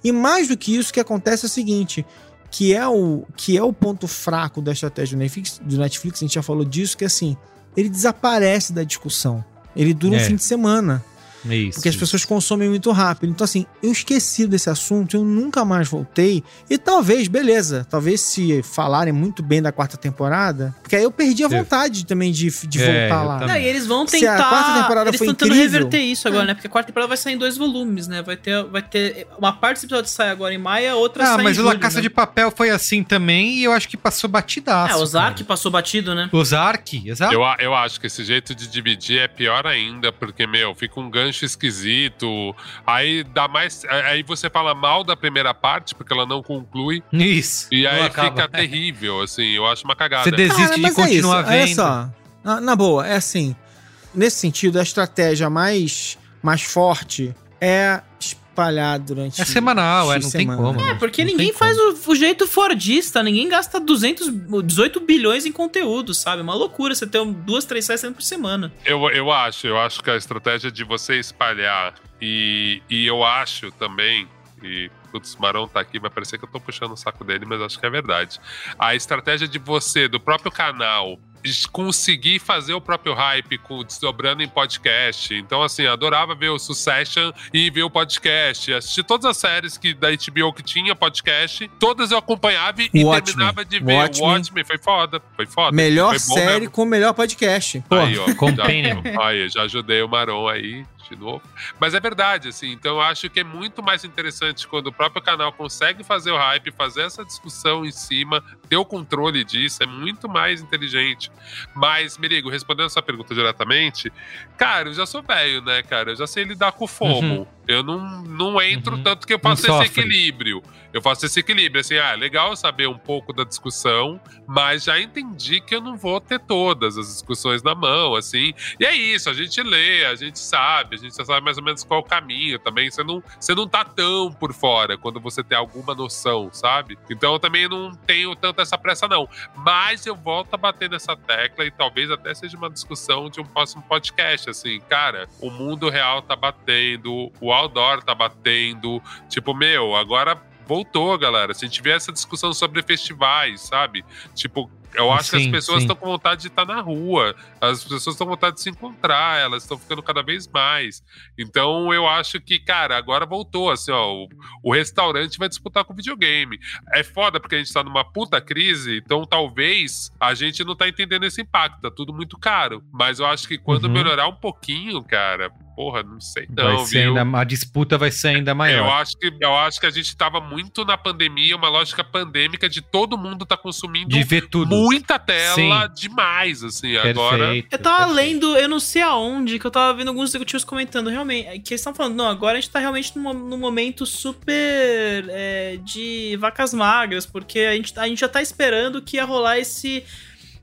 E mais do que isso, o que acontece é o seguinte, que é o, que é o ponto fraco da estratégia do Netflix, do Netflix, a gente já falou disso, que assim, ele desaparece da discussão. Ele dura um É. fim de semana. Isso. Porque as pessoas consomem muito rápido. Então, assim, eu esqueci desse assunto, eu nunca mais voltei. E talvez, beleza, talvez se falarem muito bem da quarta temporada, porque aí eu perdi a É. vontade também de, de É, voltar lá. Não, e eles vão Se a tentar. quarta temporada eles foi tentando incrível- reverter isso agora, né? Porque a quarta temporada vai sair em dois volumes, né? Vai ter, vai ter. Uma parte desse episódio sai agora em maio, a outra Ah, sai mas em o La julho, Caça né? de Papel foi assim também e eu acho que passou batidaço. É, o Zark cara. passou batido, né? O Zark, exato. Eu, a- eu acho que esse jeito de dividir é pior ainda, porque, meu, fica um gancho esquisito. Aí dá mais. Aí você fala mal da primeira parte, porque ela não conclui. Isso. E aí acaba. fica terrível, assim. Eu acho uma cagada. Você desiste Cara, de mas é continuar isso, olha vendo. só. Na, na boa, é assim. Nesse sentido, a estratégia mais, mais forte é espalhar durante. É semanal, é, não tem semanas. como. É, né? porque Não ninguém tem faz o, o jeito fordista, ninguém gasta 200, 18 bilhões em conteúdo, sabe? Uma loucura você ter duas, três séries saindo por semana. Eu, eu acho, eu acho que a estratégia de você espalhar e, e eu acho também, e putz, o Marão tá aqui, vai parecer que eu tô puxando o saco dele, mas acho que é verdade. A estratégia de você, do próprio canal, conseguir fazer o próprio hype com desdobrando em podcast. Então, assim, adorava ver o Succession e ver o podcast. Assistir todas as séries que, da HBO que tinha podcast, todas eu acompanhava e Watchmen. terminava de ver. Watchmen. O Watchmen foi foda, foi foda. Melhor foi série mesmo. com o melhor podcast. Pô, (laughs) Aí, ó, Companion. Já, aí, já ajudei o Maron aí de novo. Mas é verdade, assim. Então eu acho que é muito mais interessante quando o próprio canal consegue fazer o hype, fazer essa discussão em cima, ter o controle disso, é muito mais inteligente. Mas, Merigo, respondendo essa pergunta diretamente, cara, eu já sou velho, né, cara? Eu já sei lidar com o fomo. Eu não, não entro Uhum. tanto que eu faço esse equilíbrio. Eu faço esse equilíbrio, assim, ah, legal saber um pouco da discussão, mas já entendi que eu não vou ter todas as discussões na mão, assim. E é isso, a gente lê, a gente sabe, a gente já sabe mais ou menos qual o caminho também. Você não, você não tá tão por fora quando você tem alguma noção, sabe? Então eu também não tenho tanto essa pressa, não. Mas eu volto a bater nessa tecla e talvez até seja uma discussão de um próximo podcast, assim, cara, o mundo real tá batendo, o outdoor tá batendo, tipo, meu, agora voltou, galera. Se a gente vê essa discussão sobre festivais, sabe? Tipo, eu acho que Sim, as pessoas estão com vontade de estar na rua, as pessoas estão com vontade de se encontrar, elas estão ficando cada vez mais. Então eu acho que, cara, agora voltou, assim, ó, o, o restaurante vai disputar com o videogame. É foda porque a gente tá numa puta crise, então talvez a gente não tá entendendo esse impacto, tá tudo muito caro. Mas eu acho que quando Uhum. melhorar um pouquinho, cara, porra, não sei não, vai ser viu? ainda, a disputa vai ser ainda Eu maior. acho, que, eu acho que a gente tava muito na pandemia, uma lógica pandêmica de todo mundo tá consumindo De ver tudo. muita tela Sim. demais, assim, agora... Perfeito, Eu tava perfeito. lendo, eu não sei aonde, que eu tava vendo alguns executivos comentando, realmente, que eles estão falando, não, agora a gente tá realmente num, num momento super é, de vacas magras, porque a gente, a gente já tá esperando que ia rolar esse.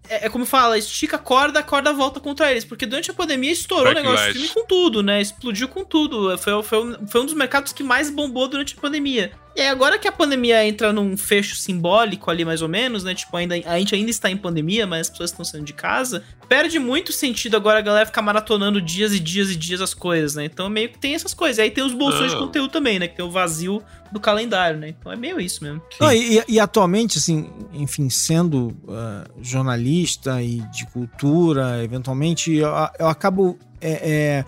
É, é como fala, estica a corda, a corda volta contra eles. Porque durante a pandemia estourou o negócio Backlash. filme com tudo, né? Explodiu com tudo. Foi, foi, um- foi um dos mercados que mais bombou durante a pandemia. E aí, agora que a pandemia entra num fecho simbólico ali, mais ou menos, né? Tipo, ainda, a gente ainda está em pandemia, mas as pessoas estão saindo de casa. Perde muito sentido agora a galera ficar maratonando dias e dias e dias as coisas, né? Então meio que tem essas coisas. E aí tem os bolsões de Ah. conteúdo também, né? Que tem o vazio do calendário, né? Então é meio isso mesmo. Não, e, e- atualmente, assim, enfim, sendo ah, jornalista e de cultura, eventualmente, eu, eu acabo. É, é,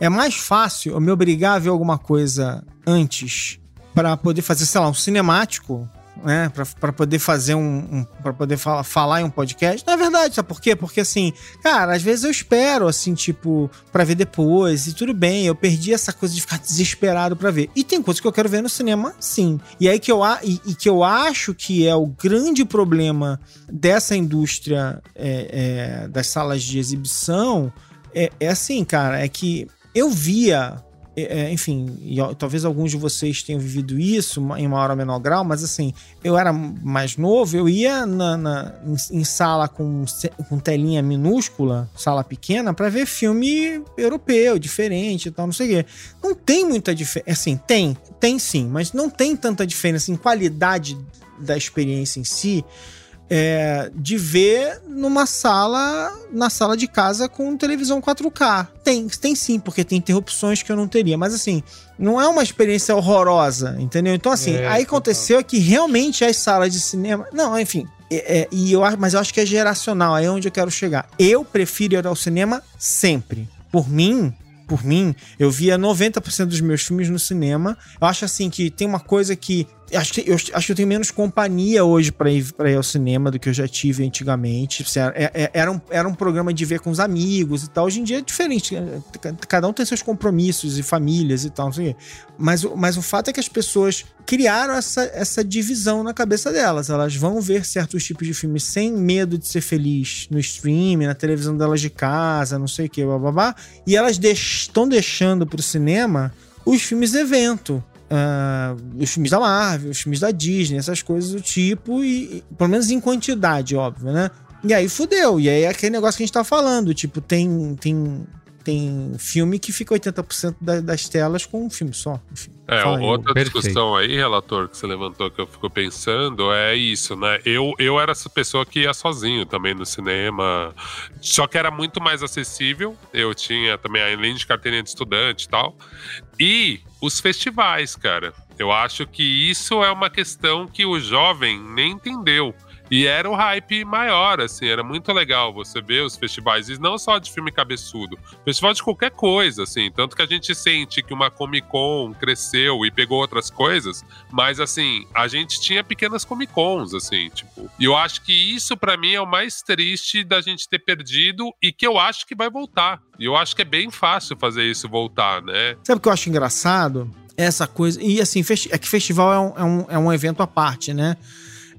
é mais fácil eu me obrigar a ver alguma coisa antes para poder fazer, sei lá, um cinemático né, para poder fazer um, um para poder fala, falar em um podcast. Na é verdade, sabe por quê? Porque assim, cara, às vezes eu espero assim, tipo, para ver depois e tudo bem, eu perdi essa coisa de ficar desesperado para ver. E tem coisas que eu quero ver no cinema, sim. E aí que eu e, e que eu acho que é o grande problema dessa indústria é, é, das salas de exibição é, é assim, cara, é que eu via enfim, e, talvez alguns de vocês tenham vivido isso em maior ou menor grau, mas assim, eu era mais novo, eu ia na, na em, em, sala com, com telinha minúscula, sala pequena, para ver filme europeu, diferente e tal, não sei o quê. Não tem muita diferença. Assim, tem, tem sim, mas não tem tanta diferença em qualidade da experiência em si é, de ver numa sala, na sala de casa com televisão 4K. Tem, tem sim, porque tem interrupções que eu não teria. Mas assim, não é uma experiência horrorosa, entendeu? Então, assim, é, aí aconteceu é que realmente as salas de cinema. Não, enfim. É, é, e eu, mas eu acho que é geracional, aí é onde eu quero chegar. Eu prefiro ir ao cinema sempre. Por mim, por mim, eu via 90% dos meus filmes no cinema. Eu acho assim que tem uma coisa que acho que eu acho que eu tenho menos companhia hoje para ir, pra ir ao cinema do que eu já tive antigamente. Era, é, é, era, um, era um programa de ver com os amigos e tal. Hoje em dia é diferente. Cada um tem seus compromissos e famílias e tal, Mas, mas o fato é que as pessoas criaram essa, essa divisão na cabeça delas. Elas vão ver certos tipos de filmes sem medo de ser feliz no streaming, na televisão delas de casa, não sei o que, babá. E elas estão deix deixando pro cinema os filmes evento Uh, os filmes da Marvel, os filmes da Disney, essas coisas do tipo, e, e, pelo menos em quantidade, óbvio, né? E aí fudeu. E aí é aquele negócio que a gente tá falando, tipo, tem, tem tem filme que fica 80% da, das telas com um filme só. Enfim, é, outra aí. discussão aí, relator, que você levantou que eu fico pensando é isso, né? Eu, eu era essa pessoa que ia sozinho também no cinema, só que era muito mais acessível. Eu tinha também, além de carteirinha de estudante e tal. E os festivais, cara. Eu acho que isso é uma questão que o jovem nem entendeu. E era o hype maior, assim, era muito legal você ver os festivais, e não só de filme cabeçudo, festival de qualquer coisa, assim, tanto que a gente sente que uma Comic Con cresceu e pegou outras coisas, mas assim, a gente tinha pequenas Comic Cons, assim, tipo, e eu acho que isso para mim é o mais triste da gente ter perdido e que eu acho que vai voltar. E eu acho que é bem fácil fazer isso voltar, né? Sabe o que eu acho engraçado? Essa coisa. E assim, é que festival é um, é um, é um evento à parte, né?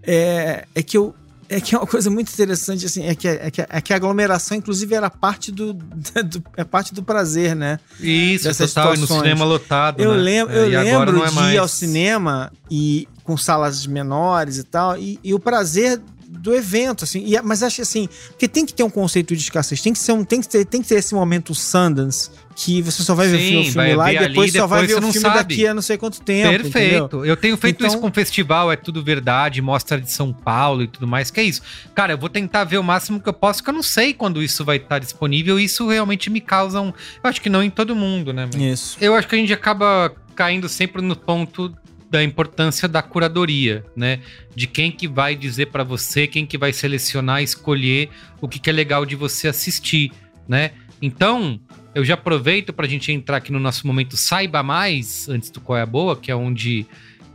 É, é que eu é que é uma coisa muito interessante, assim, é que, é que, é que a aglomeração, inclusive, era parte do, (laughs) do é parte do prazer, né? Isso, Dessas total, no cinema lotado, Eu, né? lembro, eu é, lembro é de mais... ir ao cinema e com salas menores e tal, e, e o prazer do evento, assim. E, mas acho assim, porque tem que ter um conceito de escassez, tem que, ser um, tem que, ter, tem que ter esse momento Sundance, que você só vai ver Sim, o filme lá e depois ali, só vai ver o filme sabe. daqui a não sei quanto tempo. Perfeito. Entendeu? Eu tenho feito então... isso com o festival, é tudo verdade, mostra de São Paulo e tudo mais, que é isso. Cara, eu vou tentar ver o máximo que eu posso, porque eu não sei quando isso vai estar disponível, e isso realmente me causa um. Eu acho que não em todo mundo, né? Isso. Eu acho que a gente acaba caindo sempre no ponto da importância da curadoria, né? De quem que vai dizer para você, quem que vai selecionar, escolher o que, que é legal de você assistir, né? Então, eu já aproveito para a gente entrar aqui no nosso momento Saiba Mais, antes do Qual é a Boa, que é onde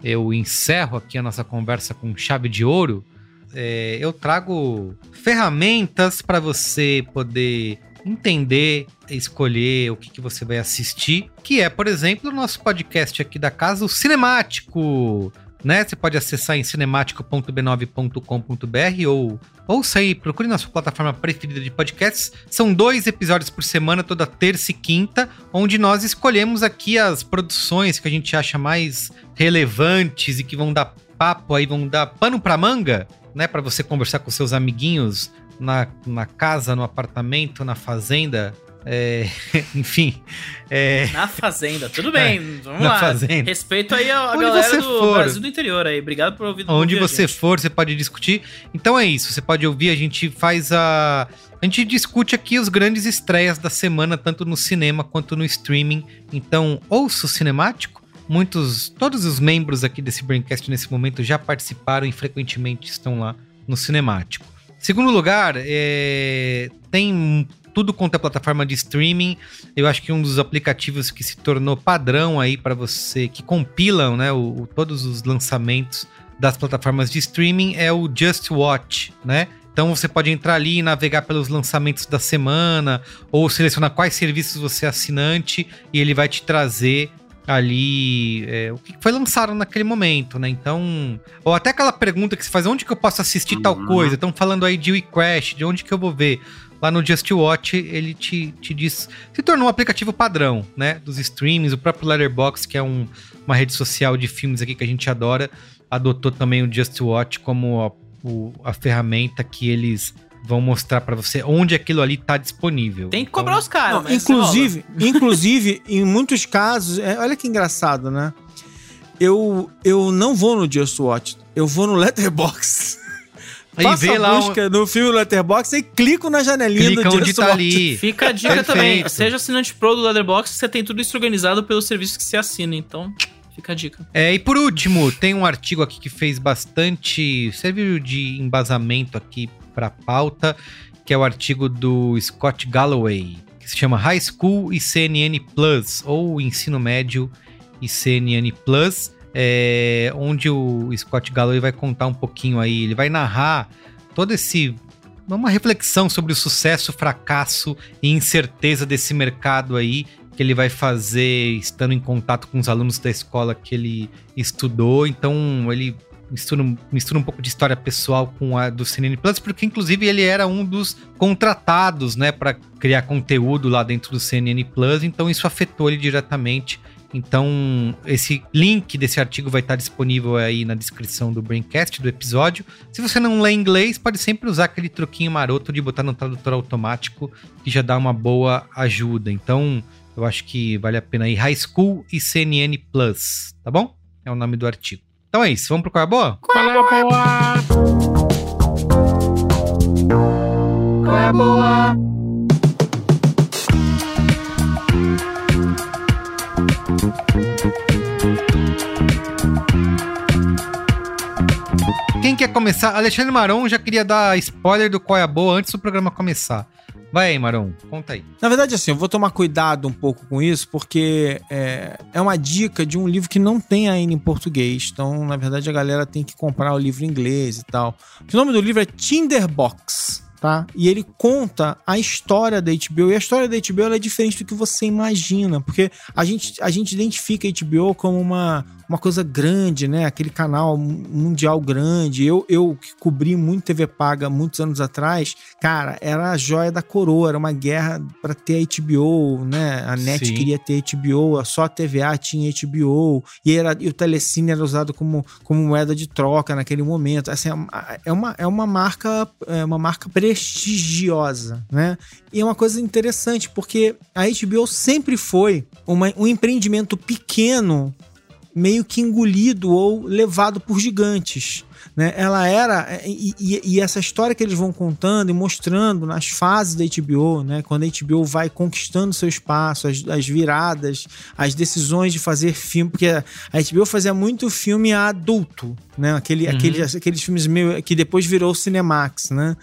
eu encerro aqui a nossa conversa com chave de ouro. É, eu trago ferramentas para você poder entender, escolher o que, que você vai assistir, que é, por exemplo, o nosso podcast aqui da casa, o Cinemático. Né? Você pode acessar em cinemático.b9.com.br ou ouça aí, procure na sua plataforma preferida de podcasts. São dois episódios por semana, toda terça e quinta, onde nós escolhemos aqui as produções que a gente acha mais relevantes e que vão dar papo aí, vão dar pano pra manga, né? Para você conversar com seus amiguinhos na, na casa, no apartamento, na fazenda. É, (laughs) enfim. É... Na fazenda, tudo bem. (laughs) É, vamos na lá. Fazenda. Respeito aí a, galera do for, Brasil do interior aí. Obrigado por ouvir. Onde você for, você pode discutir. Então é isso. Você pode ouvir. A gente faz a. A gente discute aqui os grandes estreias da semana, tanto no cinema quanto no streaming. Então, ouça o cinemático. Muitos, todos os membros aqui desse Braincast nesse momento já participaram e frequentemente estão lá no cinemático. Segundo lugar, é, tem tudo quanto é plataforma de streaming. Eu acho que um dos aplicativos que se tornou padrão aí para você, que compilam né, o, o, todos os lançamentos das plataformas de streaming é o Just Watch, né? Então você pode entrar ali e navegar pelos lançamentos da semana, ou selecionar quais serviços você é assinante, e ele vai te trazer ali é, o que foi lançado naquele momento, né? Então, ou até aquela pergunta que se faz, onde que eu posso assistir uhum. tal coisa? Estão falando aí de WeCrash, de onde que eu vou ver? Lá no Just Watch, ele te, te diz. Se tornou um aplicativo padrão, né? Dos streams, o próprio Letterboxd, que é um, uma rede social de filmes aqui que a gente adora, adotou também o Just Watch como a, o, a ferramenta que eles vão mostrar para você onde aquilo ali tá disponível. Tem que cobrar então, os caras. Né? Inclusive, (laughs) inclusive em muitos casos, é, olha que engraçado, né? Eu, eu não vou no Just Watch, eu vou no Letterboxd. Aí vê a lá busca um... no filme Letterboxd e clico na janelinha Clica do onde tá ali. Fica a dica Perfeito. também. Seja assinante pro do Letterboxd, você tem tudo isso organizado pelo serviço que você assina, então fica a dica. É, e por último, tem um artigo aqui que fez bastante. serviu de embasamento aqui para pauta, que é o artigo do Scott Galloway, que se chama High School e CNN Plus, ou Ensino Médio e CNN Plus, é, onde o Scott Galloway vai contar um pouquinho aí, ele vai narrar todo esse uma reflexão sobre o sucesso, fracasso e incerteza desse mercado aí que ele vai fazer estando em contato com os alunos da escola que ele estudou. Então ele mistura, mistura um pouco de história pessoal com a do CNN Plus, porque inclusive ele era um dos contratados, né, para criar conteúdo lá dentro do CNN Plus, então isso afetou ele diretamente. Então, esse link desse artigo vai estar disponível aí na descrição do Braincast, do episódio. Se você não lê inglês, pode sempre usar aquele truquinho maroto de botar no tradutor automático, que já dá uma boa ajuda. Então, eu acho que vale a pena aí. High School e CNN Plus, tá bom? É o nome do artigo. Então é isso, vamos pro Qual é Boa? Qual é Boa? Qual é Boa? Quer começar? Alexandre Maron já queria dar spoiler do Qual é a Boa antes do programa começar. Vai aí, Marão, conta aí. Na verdade, assim, eu vou tomar cuidado um pouco com isso, porque é, é uma dica de um livro que não tem ainda em português. Então, na verdade, a galera tem que comprar o livro em inglês e tal. O nome do livro é Tinderbox tá? E ele conta a história da HBO. E a história da HBO é diferente do que você imagina, porque a gente, a gente identifica a HBO como uma, uma coisa grande, né? Aquele canal mundial grande. Eu, eu que cobri muito TV paga muitos anos atrás, cara, era a joia da coroa, era uma guerra para ter a HBO, né? A NET Sim. queria ter HBO, só a TVA tinha HBO, e, era, e o Telecine era usado como, como moeda de troca naquele momento. Assim, é uma, é uma marca, é uma marca prestigiosa, né? E é uma coisa interessante, porque a HBO sempre foi uma, um empreendimento pequeno meio que engolido ou levado por gigantes. Né? Ela era. E, e, e, essa história que eles vão contando e mostrando nas fases da HBO, né? quando a HBO vai conquistando seu espaço, as, as viradas, as decisões de fazer filme, porque a HBO fazia muito filme adulto, né? Aquele, uhum. aqueles, aqueles filmes meio, que depois virou Cinemax, né?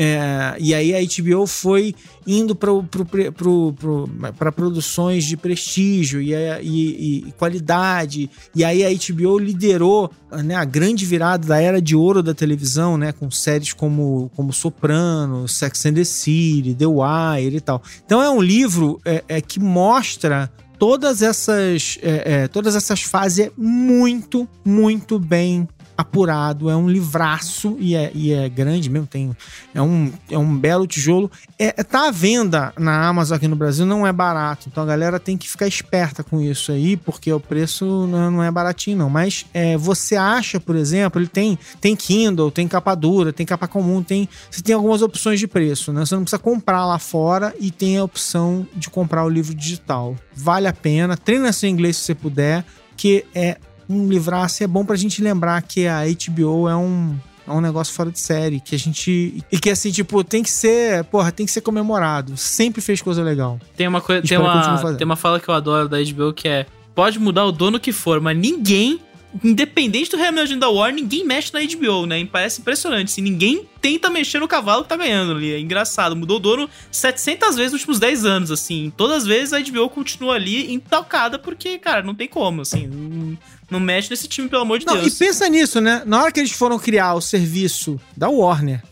É, e aí a HBO foi indo para produções de prestígio e, e, e, qualidade. E aí a HBO liderou né, a grande virada da era de ouro da televisão, né, com séries como, como Soprano, Sex and the City, The Wire e tal. Então é um livro é, é que mostra todas essas é, é, todas essas fases muito muito bem apurado, é um livraço e é, e é grande mesmo, tem, é, um, é um belo tijolo. É, é, tá à venda na Amazon aqui no Brasil, não é barato, então a galera tem que ficar esperta com isso aí, porque o preço não, é baratinho não, mas é, você acha, por exemplo, ele tem, tem Kindle, tem capa dura, tem capa comum, tem, você tem algumas opções de preço, né? Você não precisa comprar lá fora e tem a opção de comprar o livro digital. Vale a pena, treina seu inglês se você puder, que é um livraço. É bom pra gente lembrar que a HBO é um, é um negócio fora de série, que a gente. E que assim, tipo, tem que ser. Porra, tem que ser comemorado. Sempre fez coisa legal. Tem uma coisa. Tem uma, tem uma fala que eu adoro da HBO que é: pode mudar o dono que for, mas ninguém independente do reimagine da War, ninguém mexe na HBO, né? E parece impressionante. Assim, ninguém tenta mexer no cavalo que tá ganhando ali. É engraçado. Mudou o dono 700 vezes nos últimos 10 anos, assim. Todas as vezes a HBO continua ali intocada porque, cara, não tem como, assim. Não, não mexe nesse time, pelo amor de Não, Deus. e pensa nisso, né? Na hora que eles foram criar o serviço da Warner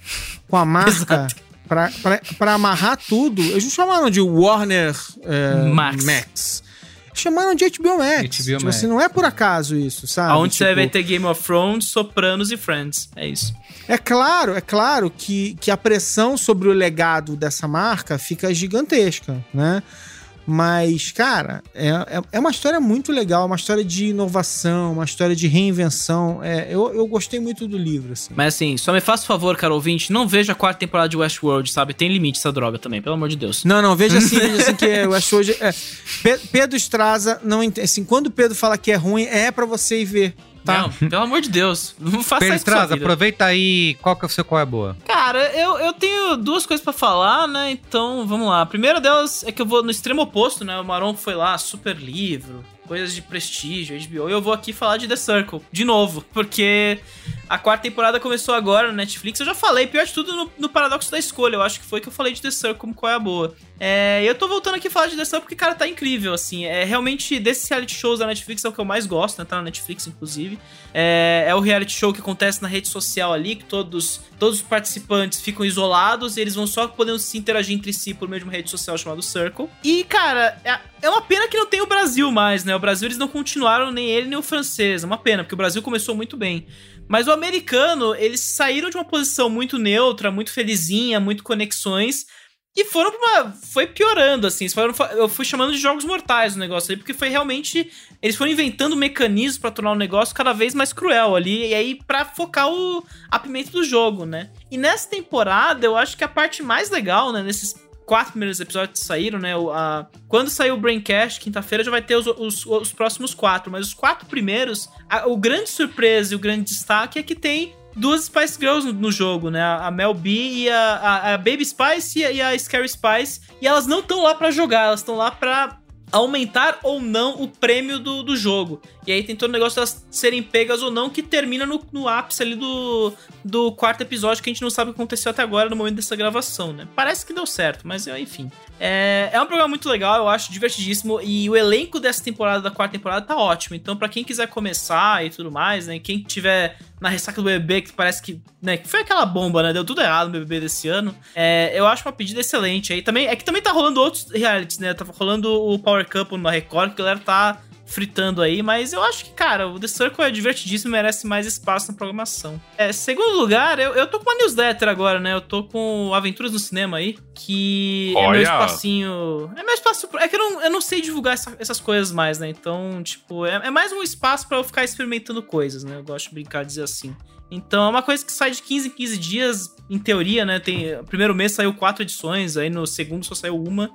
com a (laughs) marca pra, pra, pra amarrar tudo, eles não chamaram de Warner é, Max. Max. Chamaram de HBO Max. HBO tipo Max. assim, não é por acaso isso, sabe? Aonde você Tipo, vai ter Game of Thrones, Sopranos e Friends. É isso. É claro, é claro que, que a pressão sobre o legado dessa marca fica gigantesca, né? Mas, cara, é, é, é uma história muito legal, uma história de inovação, uma história de reinvenção. É, eu, eu gostei muito do livro, assim. Mas assim, só me faça um favor, cara ouvinte, não veja a quarta temporada de Westworld, sabe? Tem limite essa droga também, pelo amor de Deus. Não, não, veja assim, (laughs) veja assim que hoje. É, Pe- Pedro Estraza não entende. Assim, quando o Pedro fala que é ruim, é pra você ir ver. Tá? Não, pelo amor de Deus. Não faça Pedro isso vida. aproveita aí. Qual que é o seu qual é boa? Cara, eu, eu tenho duas coisas pra falar, né? Então, vamos lá. A primeira delas é que eu vou no extremo oposto, né? O Maron foi lá, super livro, coisas de prestígio, HBO, e eu vou aqui falar de The Circle, de novo, porque a quarta temporada começou agora no Netflix. Eu já falei, pior de tudo, no, no Paradoxo da Escolha. Eu acho que foi que eu falei de The Circle como qual é a boa. É, eu tô voltando aqui a falar de The Circle porque, cara, tá incrível, assim. É realmente, desses reality shows da Netflix é o que eu mais gosto, né? Tá na Netflix, inclusive. É, é o reality show que acontece na rede social ali, que todos, todos os participantes ficam isolados e eles vão só podendo se interagir entre si por meio de uma rede social chamada Circle. E, cara, é, é uma pena que não tem o Brasil mais, né? O Brasil eles não continuaram nem ele nem o francês. É uma pena, porque o Brasil começou muito bem. Mas o americano, eles saíram de uma posição muito neutra, muito felizinha, muito conexões. E foram pra uma. Foi piorando, assim. Foram, eu fui chamando de jogos mortais o negócio ali, porque foi realmente. Eles foram inventando mecanismos pra tornar o negócio cada vez mais cruel ali. E aí, pra focar o, a pimenta do jogo, né? E nessa temporada, eu acho que a parte mais legal, né? Nesses quatro primeiros episódios que saíram, né? a- quando sair o Braincast, quinta-feira, já vai ter os, os- os próximos quatro. Mas os quatro primeiros, a- o grande surpresa e o grande destaque é que tem duas Spice Girls no, no jogo, né? A Mel B e a, a- a Baby Spice e a, e a Scary Spice. E elas não estão lá pra jogar, elas estão lá pra aumentar ou não o prêmio do, do jogo. E aí tem todo o negócio delas serem pegas ou não, que termina no, no ápice ali do, do quarto episódio, que a gente não sabe o que aconteceu até agora no momento dessa gravação, né? Parece que deu certo, mas enfim. É, é um programa muito legal, eu acho divertidíssimo. E o elenco dessa temporada, da quarta temporada, tá ótimo. Então, pra quem quiser começar e tudo mais, né? Quem tiver na ressaca do BBB, que parece que, né, que foi aquela bomba, né? Deu tudo errado no BBB desse ano. É, eu acho uma pedida excelente aí. Também, é que também tá rolando outros realities, né? Tá rolando o Power Couple na Record, que a galera tá fritando aí, mas eu acho que, cara, o The Circle é divertidíssimo e merece mais espaço na programação. É, segundo lugar, eu, eu tô com uma newsletter agora, né? Eu tô com Aventuras no Cinema aí, que é meu Olha! espacinho. É meu espaço. É que eu não, eu não sei divulgar essa- essas coisas mais, né? Então, tipo, é, é mais um espaço pra eu ficar experimentando coisas, né? Eu gosto de brincar de dizer assim. Então é uma coisa que sai de 15 em 15 dias, em teoria, né? Tem, primeiro mês saiu quatro edições, aí no segundo só saiu uma.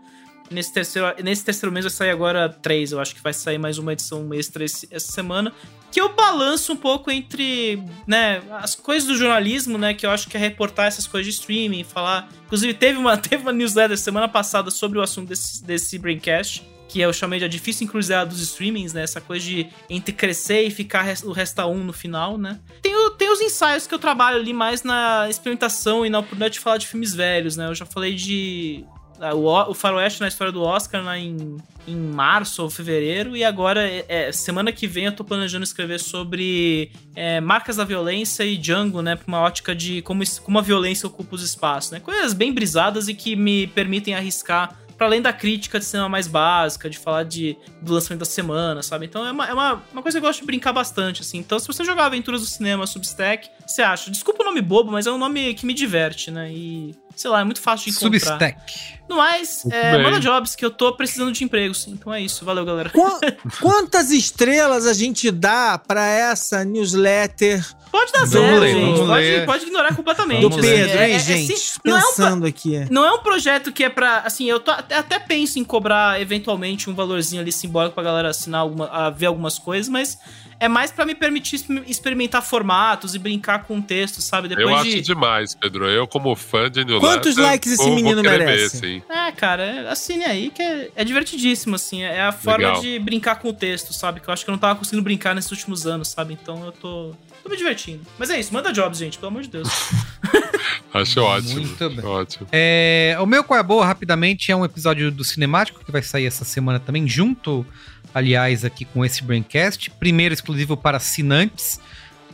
Nesse terceiro, nesse terceiro mês vai sair agora três. Eu acho que vai sair mais uma edição extra esse- essa semana. Que eu balanço um pouco entre, né, as coisas do jornalismo, né? Que eu acho que é reportar essas coisas de streaming, falar. Inclusive, teve uma, (laughs) teve uma newsletter semana passada sobre o assunto desse, desse Braincast. Que eu chamei de a difícil encruzilhada dos streamings, né? Essa coisa de entre crescer e ficar o resta um no final, né? Tem, o- tem os ensaios que eu trabalho ali mais na experimentação e na oportunidade de falar de filmes velhos, né? Eu já falei de o, O- o Faroeste na história do Oscar lá em, em março ou fevereiro, e agora, é, é, semana que vem, eu tô planejando escrever sobre é, marcas da violência e Django, né? Pra uma ótica de como, como a violência ocupa os espaços, né? Coisas bem brisadas e que me permitem arriscar. Pra além da crítica de cinema mais básica, de falar de, do lançamento da semana, sabe? Então é uma, é uma, uma coisa que eu gosto de brincar bastante, assim. Então, se você jogar Aventuras do Cinema Substack, você acha. Desculpa o nome bobo, mas é um nome que me diverte, né? E, sei lá, é muito fácil de encontrar. Substack. No mais, é, manda jobs, que eu tô precisando de empregos. Então é isso. Valeu, galera. Qua- (laughs) Quantas estrelas a gente dá pra essa newsletter Pode dar zero, ler, gente. Pode, pode ignorar completamente. do ler. Pedro, É- hein, é- é gente? assim, não, é um, pro- Pensando aqui. não é um projeto que é pra. Assim, eu tô- até, até penso em cobrar eventualmente um valorzinho ali simbólico pra galera assinar alguma, a ver algumas coisas, mas é mais pra me permitir exper- experimentar formatos e brincar com textos, sabe? Depois eu de. acho demais, Pedro. Eu, como fã de Pô, Quantos likes esse menino merece? Ver, sim. É, cara, assine aí que é, é divertidíssimo, assim. É a forma Legal. de brincar com o texto, sabe? Que eu acho que eu não tava conseguindo brincar nesses últimos anos, sabe? Então eu tô, tô me divertindo. Mas é isso, manda jobs, gente, pelo amor de Deus. (laughs) Acho ótimo. Muito bem. Ótimo. É, o meu Qual é Boa, rapidamente, é um episódio do Cinemático que vai sair essa semana também, junto, aliás, aqui com esse Braincast. Primeiro exclusivo para assinantes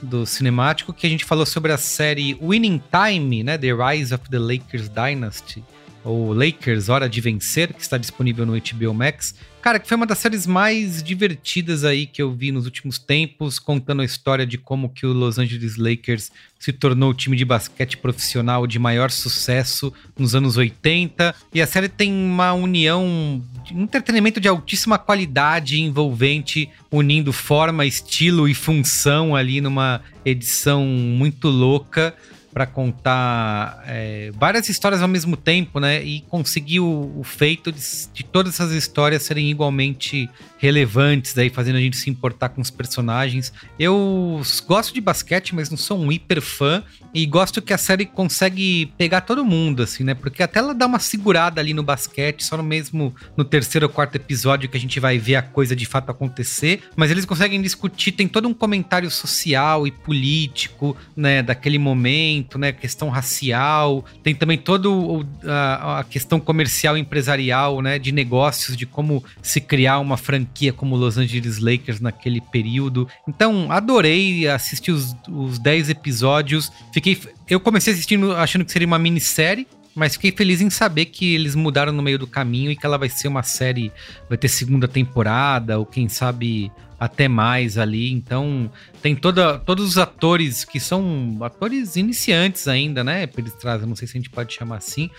do Cinemático, que a gente falou sobre a série Winning Time, né? The Rise of the Lakers Dynasty, ou Lakers Hora de Vencer, que está disponível no HBO Max. Cara, que foi uma das séries mais divertidas aí que eu vi nos últimos tempos, contando a história de como que o Los Angeles Lakers se tornou o time de basquete profissional de maior sucesso nos anos 80. E a série tem uma união, de entretenimento de altíssima qualidade, envolvente, unindo forma, estilo e função ali numa edição muito louca para contar é, várias histórias ao mesmo tempo, né? E conseguir o, o feito de, de todas essas histórias serem igualmente relevantes, daí fazendo a gente se importar com os personagens. Eu gosto de basquete, mas não sou um hiper fã e gosto que a série consegue pegar todo mundo, assim, né? Porque até ela dá uma segurada ali no basquete, só no mesmo no terceiro ou quarto episódio que a gente vai ver a coisa de fato acontecer, mas eles conseguem discutir, tem todo um comentário social e político, né, daquele momento, né, questão racial, tem também todo o- a, a questão comercial e empresarial, né, de negócios, de como se criar uma franquia como Los Angeles Lakers naquele período. Então, adorei assistir os, os 10 episódios. Fiquei eu comecei assistindo achando que seria uma minissérie, mas fiquei feliz em saber que eles mudaram no meio do caminho e que ela vai ser uma série, vai ter segunda temporada, ou quem sabe até mais ali. Então, tem toda, todos os atores que são atores iniciantes ainda, né? Eles trazem, não sei se a gente pode chamar assim,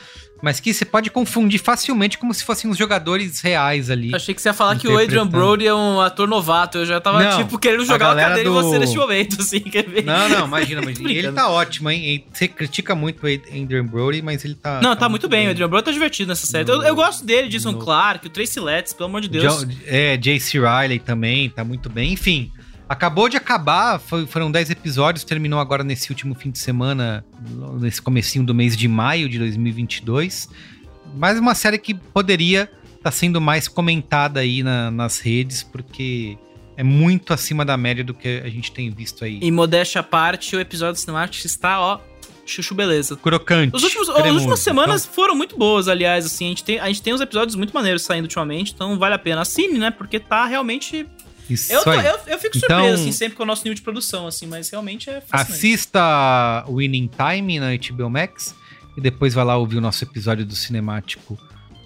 mas que você pode confundir facilmente como se fossem os jogadores reais ali. Achei que você ia falar que o Adrian. Brody é um ator novato. Eu já tava, Não, tipo, querendo jogar a cadeira em do- você nesse momento, (laughs) assim. Quer ver? Não, não, imagina, imagina. (laughs) Ele tá ótimo, hein? Você critica muito o Adrian Brody, mas ele tá. Não, tá, muito bem. O Adrian Brody tá divertido nessa série. Eu, eu gosto dele, Jason no- Clark, o Tracy Letts, pelo amor de Deus. Jo- é, J.C. Riley também, tá muito bem. Enfim, acabou de acabar, foi- foram 10 episódios, terminou agora nesse último fim de semana, nesse comecinho do mês de maio de 2022. Mais uma série que poderia estar sendo mais comentada aí na- nas redes, porque é muito acima da média do que a gente tem visto aí. Em modéstia à parte, o episódio cinemático está, ó, chuchu beleza. Crocante. Os últimos, as cremoso. últimas semanas Então, foram muito boas, aliás, assim, a gente, tem, a gente tem uns episódios muito maneiros saindo ultimamente, então vale a pena. Assine, né? Porque tá realmente. Isso Eu, tô- aí. eu, eu fico Então- surpreso, assim, sempre com o nosso nível de produção, assim, mas realmente é fascinante. Assista Winning Time na HBO Max e depois vai lá ouvir o nosso episódio do Cinemático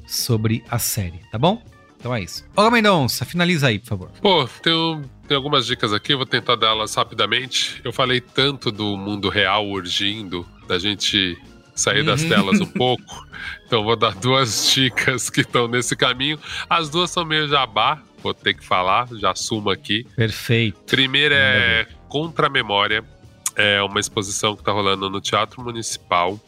sobre a série, tá bom? Então é isso. Olga Mendonça, finaliza aí, por favor. Pô, tem, um- tem algumas dicas aqui, eu vou tentar dar-las rapidamente. Eu falei tanto do mundo real urgindo, da gente sair das Uhum. telas um (laughs) pouco. Então vou dar duas dicas que estão nesse caminho. As duas são meio jabá, vou ter que falar, já assumo aqui. Perfeito. Primeiro é Contra a Memória. É uma exposição que tá rolando no Teatro Municipal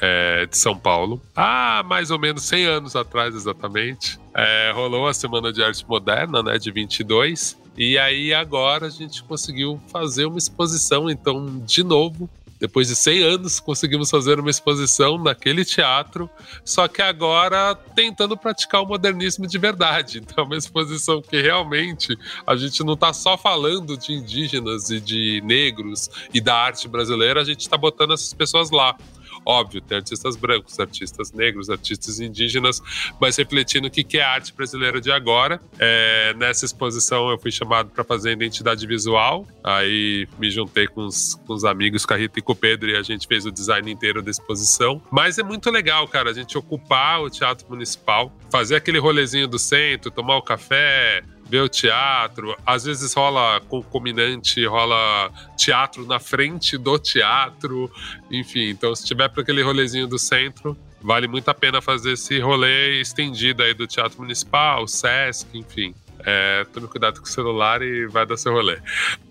é, de São Paulo. Há mais ou menos 100 anos atrás, exatamente. É, rolou a Semana de Arte Moderna, né, de 22. E aí agora a gente conseguiu fazer uma exposição, então, de novo. Depois de 100 anos, conseguimos fazer uma exposição naquele teatro, só que agora tentando praticar o modernismo de verdade. (laughs) Então, é uma exposição que realmente a gente não tá só falando de indígenas e de negros e da arte brasileira, a gente tá botando essas pessoas lá. Óbvio, tem artistas brancos, artistas negros, artistas indígenas, mas refletindo o que é a arte brasileira de agora. É, nessa exposição eu fui chamado para fazer identidade visual, aí me juntei com os, com os amigos, com a Rita e com o Pedro, e a gente fez o design inteiro da exposição. Mas é muito legal, cara, a gente ocupar o Teatro Municipal, fazer aquele rolezinho do centro, tomar o café, ver o teatro. Às vezes rola concominante, rola teatro na frente do teatro. Enfim, então se tiver para aquele rolezinho do centro, vale muito a pena fazer esse rolê estendido aí do Teatro Municipal, Sesc, enfim. É, tome cuidado com o celular e vai dar seu rolê.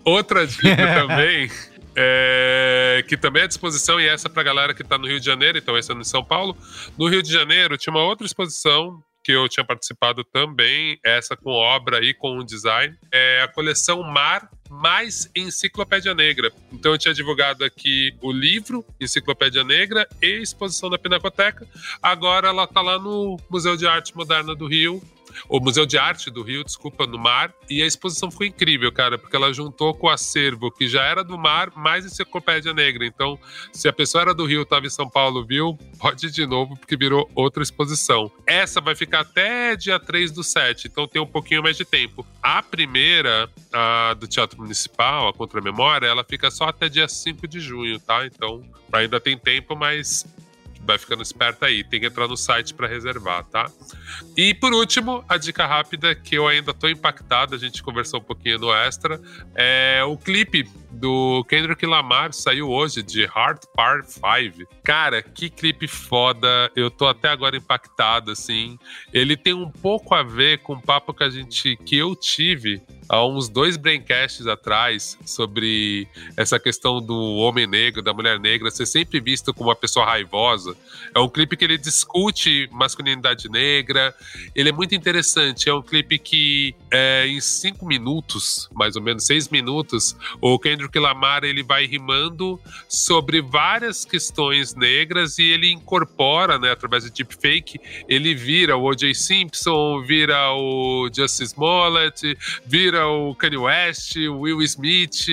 Outra dica (laughs) também, é, que também é à disposição, e essa pra galera que tá no Rio de Janeiro, então essa é no São Paulo. No Rio de Janeiro tinha uma outra exposição que eu tinha participado também, essa com obra e com design, é a coleção Mar mais Enciclopédia Negra. Então eu tinha divulgado aqui o livro Enciclopédia Negra e exposição da Pinacoteca. Agora ela está lá no Museu de Arte Moderna do Rio, o Museu de Arte do Rio, desculpa, no mar. E a exposição ficou incrível, cara, porque ela juntou com o acervo que já era do mar, mais enciclopédia negra. Então, se a pessoa era do Rio, estava em São Paulo, viu, pode ir de novo, porque virou outra exposição. Essa vai ficar até dia 3 do 7, então tem um pouquinho mais de tempo. A primeira, a do Teatro Municipal, a Contra Memória, ela fica só até dia 5 de junho, tá? Então, ainda tem tempo, mas vai ficando esperto aí. Tem que entrar no site para reservar, tá? E por último, a dica rápida que eu ainda tô impactado, a gente conversou um pouquinho no extra, é o clipe do Kendrick Lamar saiu hoje de Heart Part 5. Cara, que clipe foda. Eu tô até agora impactado assim. Ele tem um pouco a ver com o papo que a gente que eu tive há uns dois braincasts atrás sobre essa questão do homem negro, da mulher negra ser sempre visto como uma pessoa raivosa. É um clipe que ele discute masculinidade negra. Ele é muito interessante. É um clipe que é, em cinco minutos, mais ou menos seis minutos, o Kendrick Lamar ele vai rimando sobre várias questões negras e ele incorpora, né, através de deepfake, ele vira o O.J. Simpson, vira o Justice Smollett, vira o Kanye West, o Will Smith,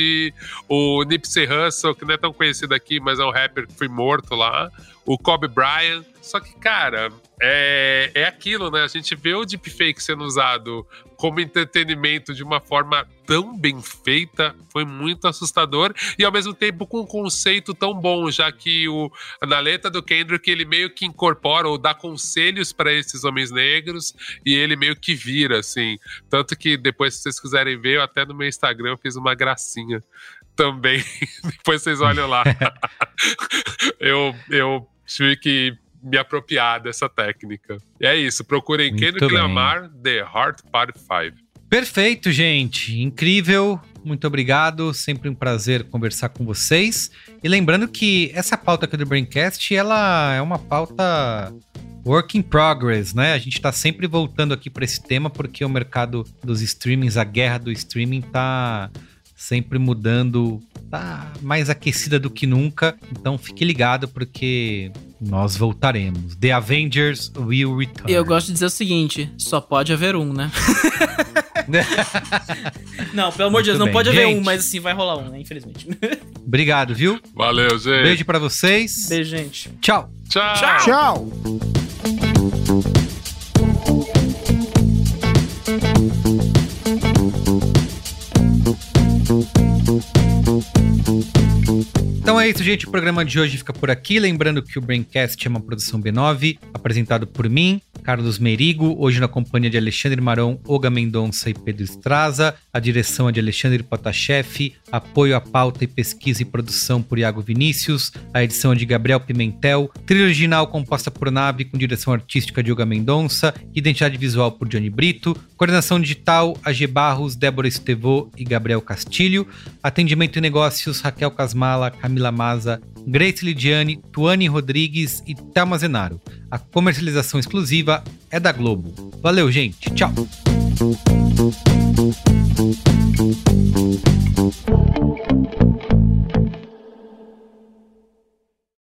o Nipsey Hussle, que não é tão conhecido aqui, mas é um rapper que foi morto lá, o Kobe Bryant. Só que, cara, é, é aquilo, né? A gente vê o deepfake sendo usado como entretenimento de uma forma tão bem feita, foi muito assustador e ao mesmo tempo com um conceito tão bom, já que o, na letra do Kendrick ele meio que incorpora ou dá conselhos para esses homens negros e ele meio que vira, assim. Tanto que depois, se vocês quiserem ver, eu até no meu Instagram eu fiz uma gracinha também. (laughs) depois vocês olham lá. (laughs) eu, eu tive que me apropriar dessa técnica. E é isso, procurem Muito Kendrick bem. Lamar, The Heart Part 5. Perfeito, gente. Incrível. Muito obrigado. Sempre um prazer conversar com vocês. E lembrando que essa pauta aqui do Braincast, ela é uma pauta work in progress, né? A gente tá sempre voltando aqui para esse tema porque o mercado dos streamings, a guerra do streaming tá sempre mudando, tá mais aquecida do que nunca. Então fique ligado porque nós voltaremos. The Avengers will return. E eu gosto de dizer o seguinte: só pode haver um, né? (laughs) não, pelo amor de Deus, Muito não bem. pode haver Gente. um, mas assim, vai rolar um, né? Infelizmente. (laughs) Obrigado, viu? Valeu, gente. Beijo para vocês. Beijo, gente. Tchau. Tchau. Tchau! Então é isso, gente. O programa de hoje fica por aqui. Lembrando que o Braincast é uma produção B9, apresentado por mim, Carlos Merigo, hoje na companhia de Alexandre Marão, Olga Mendonça e Pedro Estraza. A direção é de Alexandre Potashev, apoio à pauta e pesquisa e produção por Iago Vinícius, a edição é de Gabriel Pimentel, trilha original composta por Nave com direção artística de Olga Mendonça, identidade visual por Johnny Brito, coordenação digital AG Barros, Débora Estevô e Gabriel Castilho, atendimento e negócios Raquel Casmala, Camila Maza, Grace Lidiane, Tuane Rodrigues e Thelma Zenaro. A comercialização exclusiva é da Globo. Valeu, gente. Tchau.